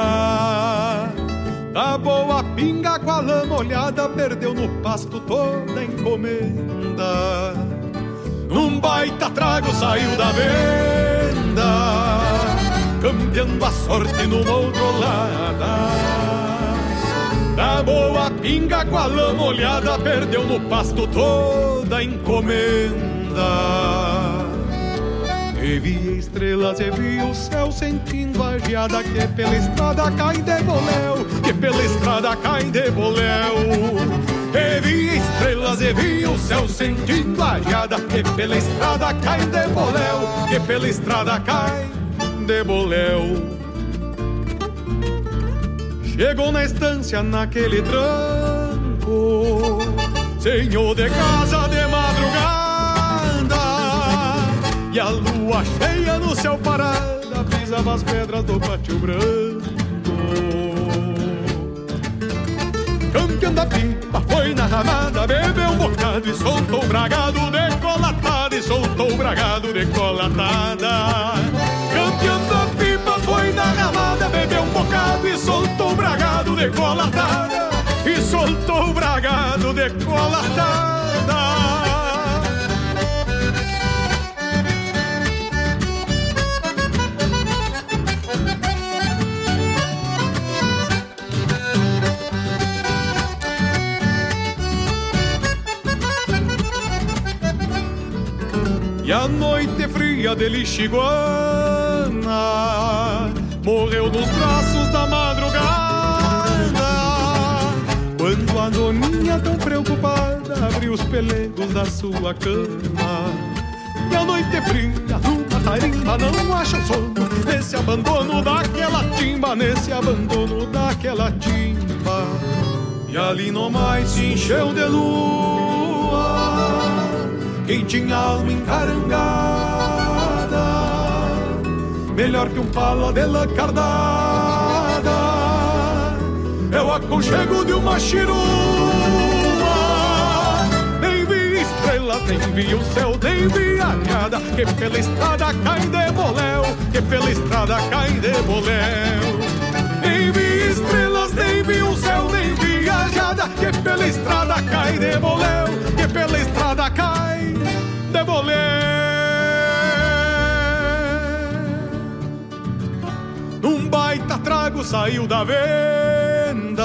Da boa pinga com a lama olhada Perdeu no pasto toda a encomenda num baita trago saiu da venda, cambiando a sorte numa outro lado. Da boa pinga com a lama olhada, perdeu no pasto toda a encomenda. E vi estrelas e vi o céu sentindo a geada que pela estrada cai de boléu, que pela estrada cai de boléu. E estrelas e vi o céu sentindo a geada que pela estrada cai de boléu, que pela estrada cai de boléu. Chegou na estância naquele tranco, senhor de casa de e a lua cheia no céu parada pisava as pedras do pátio branco. Campeão da pipa foi na ramada, bebeu um bocado e soltou o bragado decolatada, e soltou o bragado decolatada. Campeão da pipa foi na ramada, bebeu um bocado e soltou o bragado decolatada, e soltou o bragado decolatada. E a noite fria de Lixiguana Morreu nos braços da madrugada Quando a doninha tão preocupada Abriu os pelegos da sua cama. E a noite fria numa tarimba Não acha sono Nesse abandono daquela timba Nesse abandono daquela timba. E ali no mais se encheu de lua quem tinha alma encarangada, melhor que um pala de cardada, é o aconchego de uma chirua. Nem vi estrelas, nem vi o céu, nem vi a nada, que pela estrada cai de boléu, que pela estrada cai de boléu. Vi a nada, que pela estrada cai de boléu, que pela estrada cai de boléu. Num baita trago saiu da venda,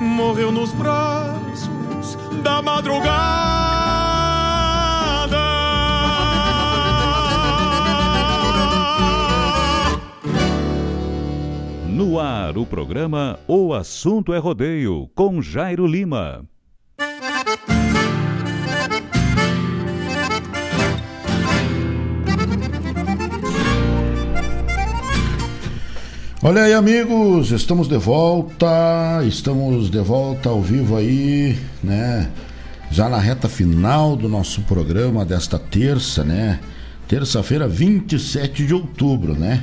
morreu nos braços da madrugada. No ar, o programa O Assunto é Rodeio, com Jairo Lima. Olha aí, amigos, estamos de volta, estamos de volta ao vivo aí, né? Já na reta final do nosso programa desta terça, né? Terça-feira, 27 de outubro, né?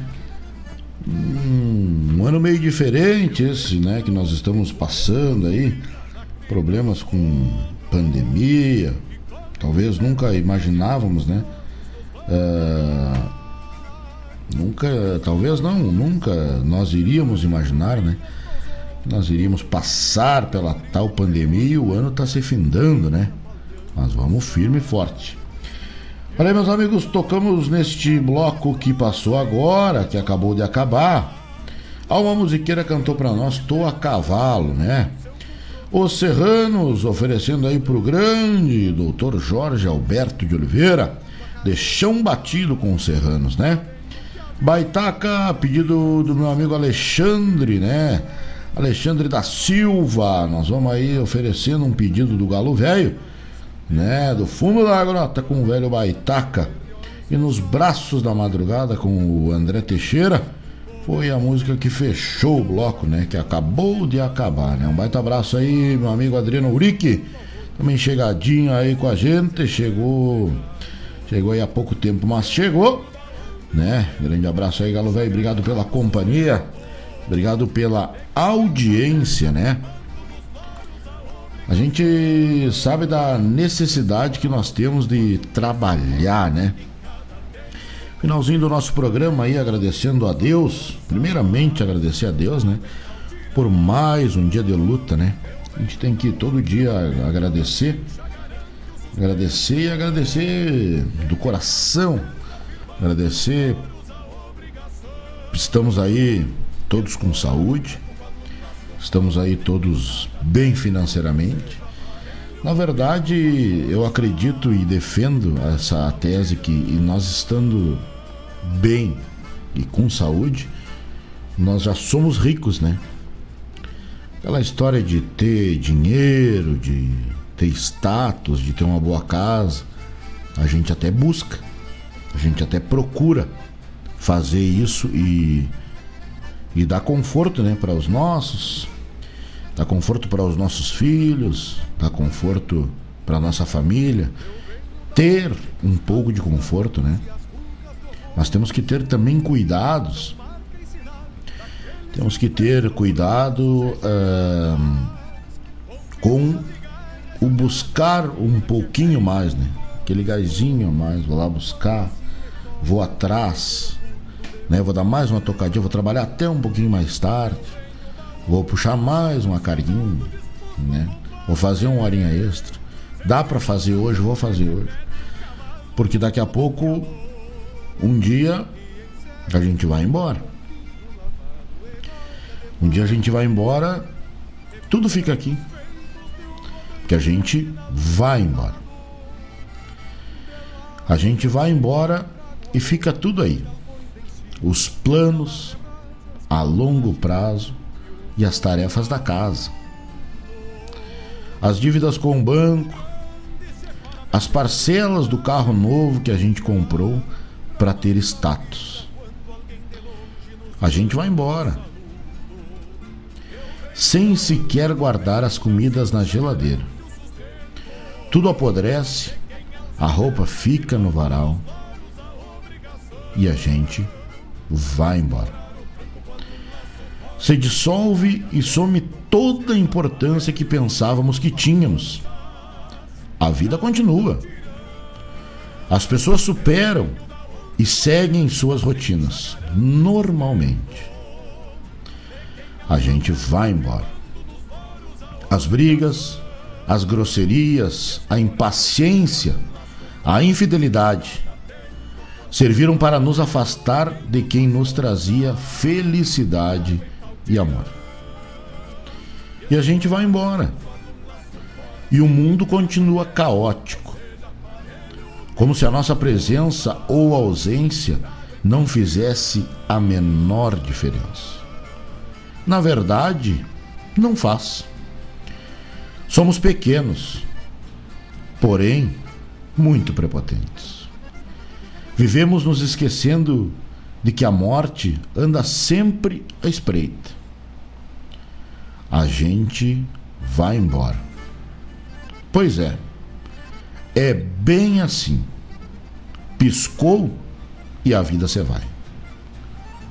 Um ano meio diferente esse, né? Que nós estamos passando aí. Problemas com pandemia, talvez nunca imaginávamos, né? Uh, Nunca, talvez não, nunca nós iríamos imaginar, né? Nós iríamos passar pela tal pandemia e o ano está se findando, né? Mas vamos firme e forte. Olha aí, meus amigos, tocamos neste bloco que passou agora, que acabou de acabar. Uma musiqueira cantou para nós Tô a Cavalo, né? Os Serranos oferecendo aí pro grande doutor Jorge Alberto de Oliveira, de chão batido com os Serranos, né? Baitaca, pedido do meu amigo Alexandre, né? Alexandre da Silva. Nós vamos aí oferecendo um pedido do Galo Velho, né? Do fundo da grota com o velho Baitaca. E nos braços da madrugada com o André Teixeira. Foi a música que fechou o bloco, né? Que acabou de acabar, né? Um baita abraço aí, meu amigo Adriano Urique. Também chegadinho aí com a gente. Chegou. Chegou aí há pouco tempo, mas chegou né? Grande abraço aí, Galo Velho. Obrigado pela companhia. Obrigado pela audiência, né? A gente sabe da necessidade que nós temos de trabalhar, né? Finalzinho do nosso programa aí, agradecendo a Deus, primeiramente agradecer a Deus, né? Por mais um dia de luta, né? A gente tem que todo dia agradecer Agradecer e agradecer do coração. Agradecer. Estamos aí todos com saúde. Estamos aí todos bem financeiramente. Na verdade, eu acredito e defendo essa tese que nós estando bem e com saúde, nós já somos ricos, né? Aquela história de ter dinheiro, de ter status, de ter uma boa casa, a gente até busca, a gente até procura fazer isso e, e dar conforto, né, para os nossos, dar conforto para os nossos filhos, dar conforto para nossa família, ter um pouco de conforto, né? Mas temos que ter também cuidados. Temos que ter cuidado com o buscar um pouquinho mais, né? Aquele gásinho a mais, vou lá buscar, vou atrás, né? Vou dar mais uma tocadinha, vou trabalhar até um pouquinho mais tarde, vou puxar mais uma carguinha, né? Vou fazer uma horinha extra. Dá para fazer hoje, vou fazer hoje. Porque daqui a pouco, um dia, a gente vai embora. Um dia a gente vai embora, tudo fica aqui que a gente vai embora. A gente vai embora e fica tudo aí. Os planos a longo prazo e as tarefas da casa. As dívidas com o banco, as parcelas do carro novo que a gente comprou para ter status. A gente vai embora. Sem sequer guardar as comidas na geladeira. Tudo apodrece, a roupa fica no varal e a gente vai embora. Se dissolve e some toda a importância que pensávamos que tínhamos. A vida continua. As pessoas superam e seguem suas rotinas normalmente. A gente vai embora. As brigas, as grosserias, a impaciência, a infidelidade serviram para nos afastar de quem nos trazia felicidade e amor. E a gente vai embora. E o mundo continua caótico. Como se a nossa presença ou ausência não fizesse a menor diferença. Na verdade, não faz. Somos pequenos, porém muito prepotentes. Vivemos nos esquecendo de que a morte anda sempre à espreita. A gente vai embora. Pois é, é bem assim. Piscou e a vida se vai.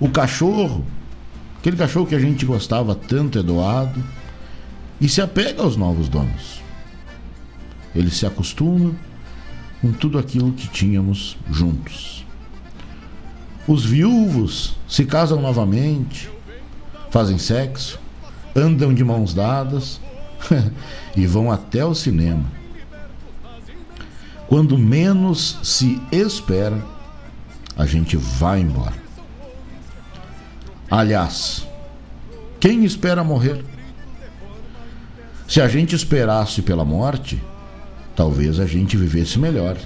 O cachorro, aquele cachorro que a gente gostava tanto, é doado e se apega aos novos donos. Ele se acostuma com tudo aquilo que tínhamos juntos. Os viúvos se casam novamente, fazem sexo, andam de mãos dadas e vão até o cinema. Quando menos se espera, a gente vai embora. Aliás, quem espera morrer? Se a gente esperasse pela morte, talvez a gente vivesse melhor.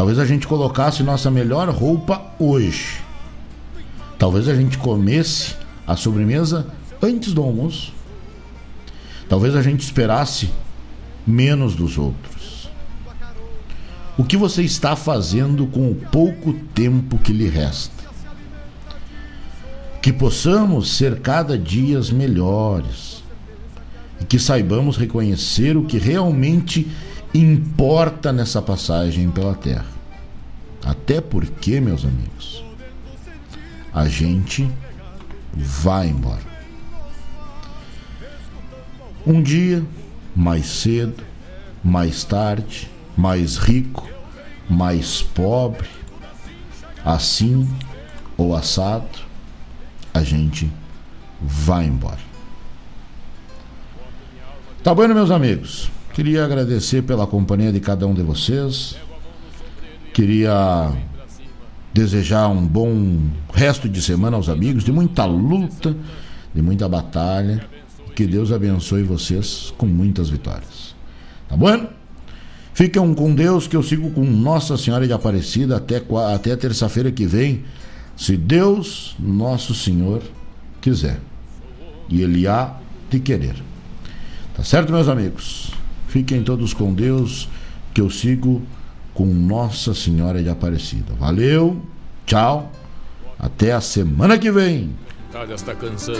Talvez a gente colocasse nossa melhor roupa hoje. Talvez a gente comesse a sobremesa antes do almoço. Talvez a gente esperasse menos dos outros. O que você está fazendo com o pouco tempo que lhe resta? Que possamos ser cada dia melhores e que saibamos reconhecer o que realmente importa nessa passagem pela Terra. Até porque, meus amigos, a gente vai embora. Um dia, mais cedo, mais tarde, mais rico, mais pobre, assim ou assado, a gente vai embora. Tá bueno, meus amigos? Queria agradecer pela companhia de cada um de vocês. Queria desejar um bom resto de semana aos amigos, de muita luta, de muita batalha. Que Deus abençoe vocês com muitas vitórias. Tá bom? Fiquem com Deus, que eu sigo com Nossa Senhora de Aparecida até, até terça-feira que vem, se Deus, nosso Senhor, quiser. E Ele há de querer. Tá certo, meus amigos? Fiquem todos com Deus, que eu sigo com Nossa Senhora de Aparecida. Valeu, tchau, até a semana que vem. Tá desta canção.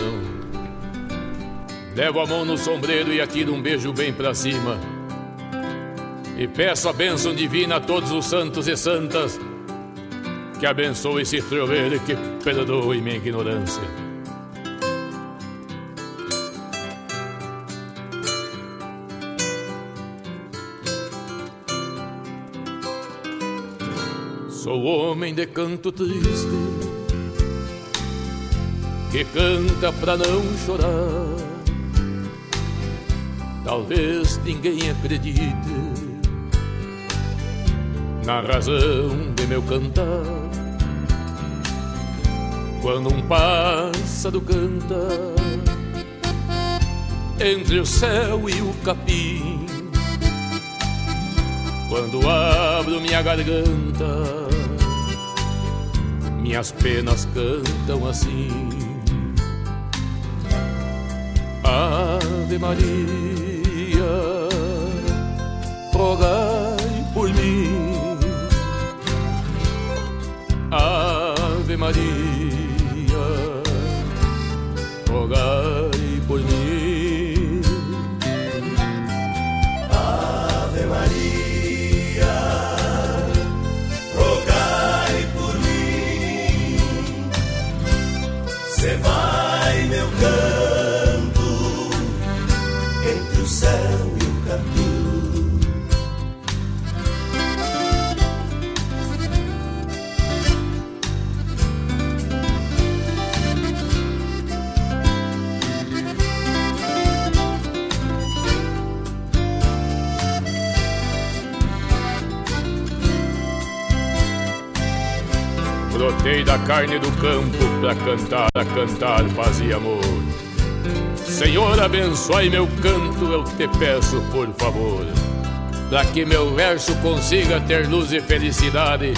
Levo a mão no sombreiro e atiro um beijo bem pra cima. E peço a bênção divina a todos os santos e santas que abençoe esse e que perdoe minha ignorância. Sou homem de canto triste que canta pra não chorar. Talvez ninguém acredite na razão de meu cantar. Quando um pássaro canta entre o céu e o capim, quando abro minha garganta, minhas penas cantam assim. Ave Maria, rogai por mim. Ave Maria, rogai da carne do campo pra cantar, a cantar paz e amor. Senhor, abençoe meu canto, eu te peço por favor. Pra que meu verso consiga ter luz e felicidade,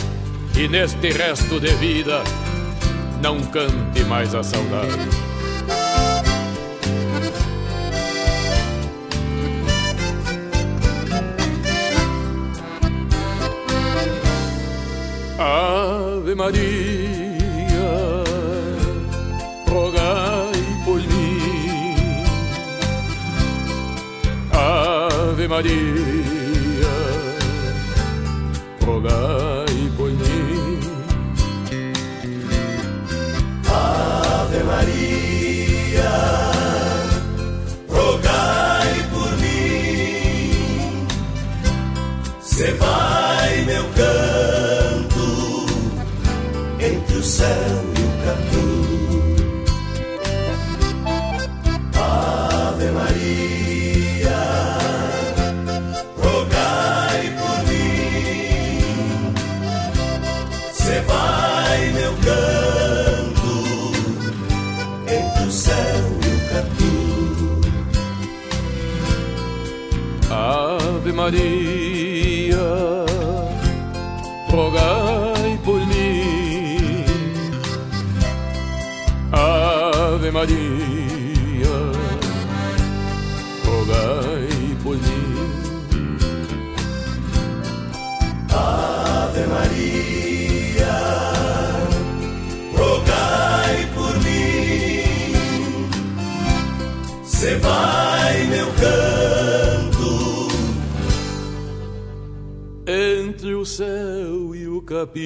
e neste resto de vida não cante mais a saudade. Ave Maria, Maria, rogai Ave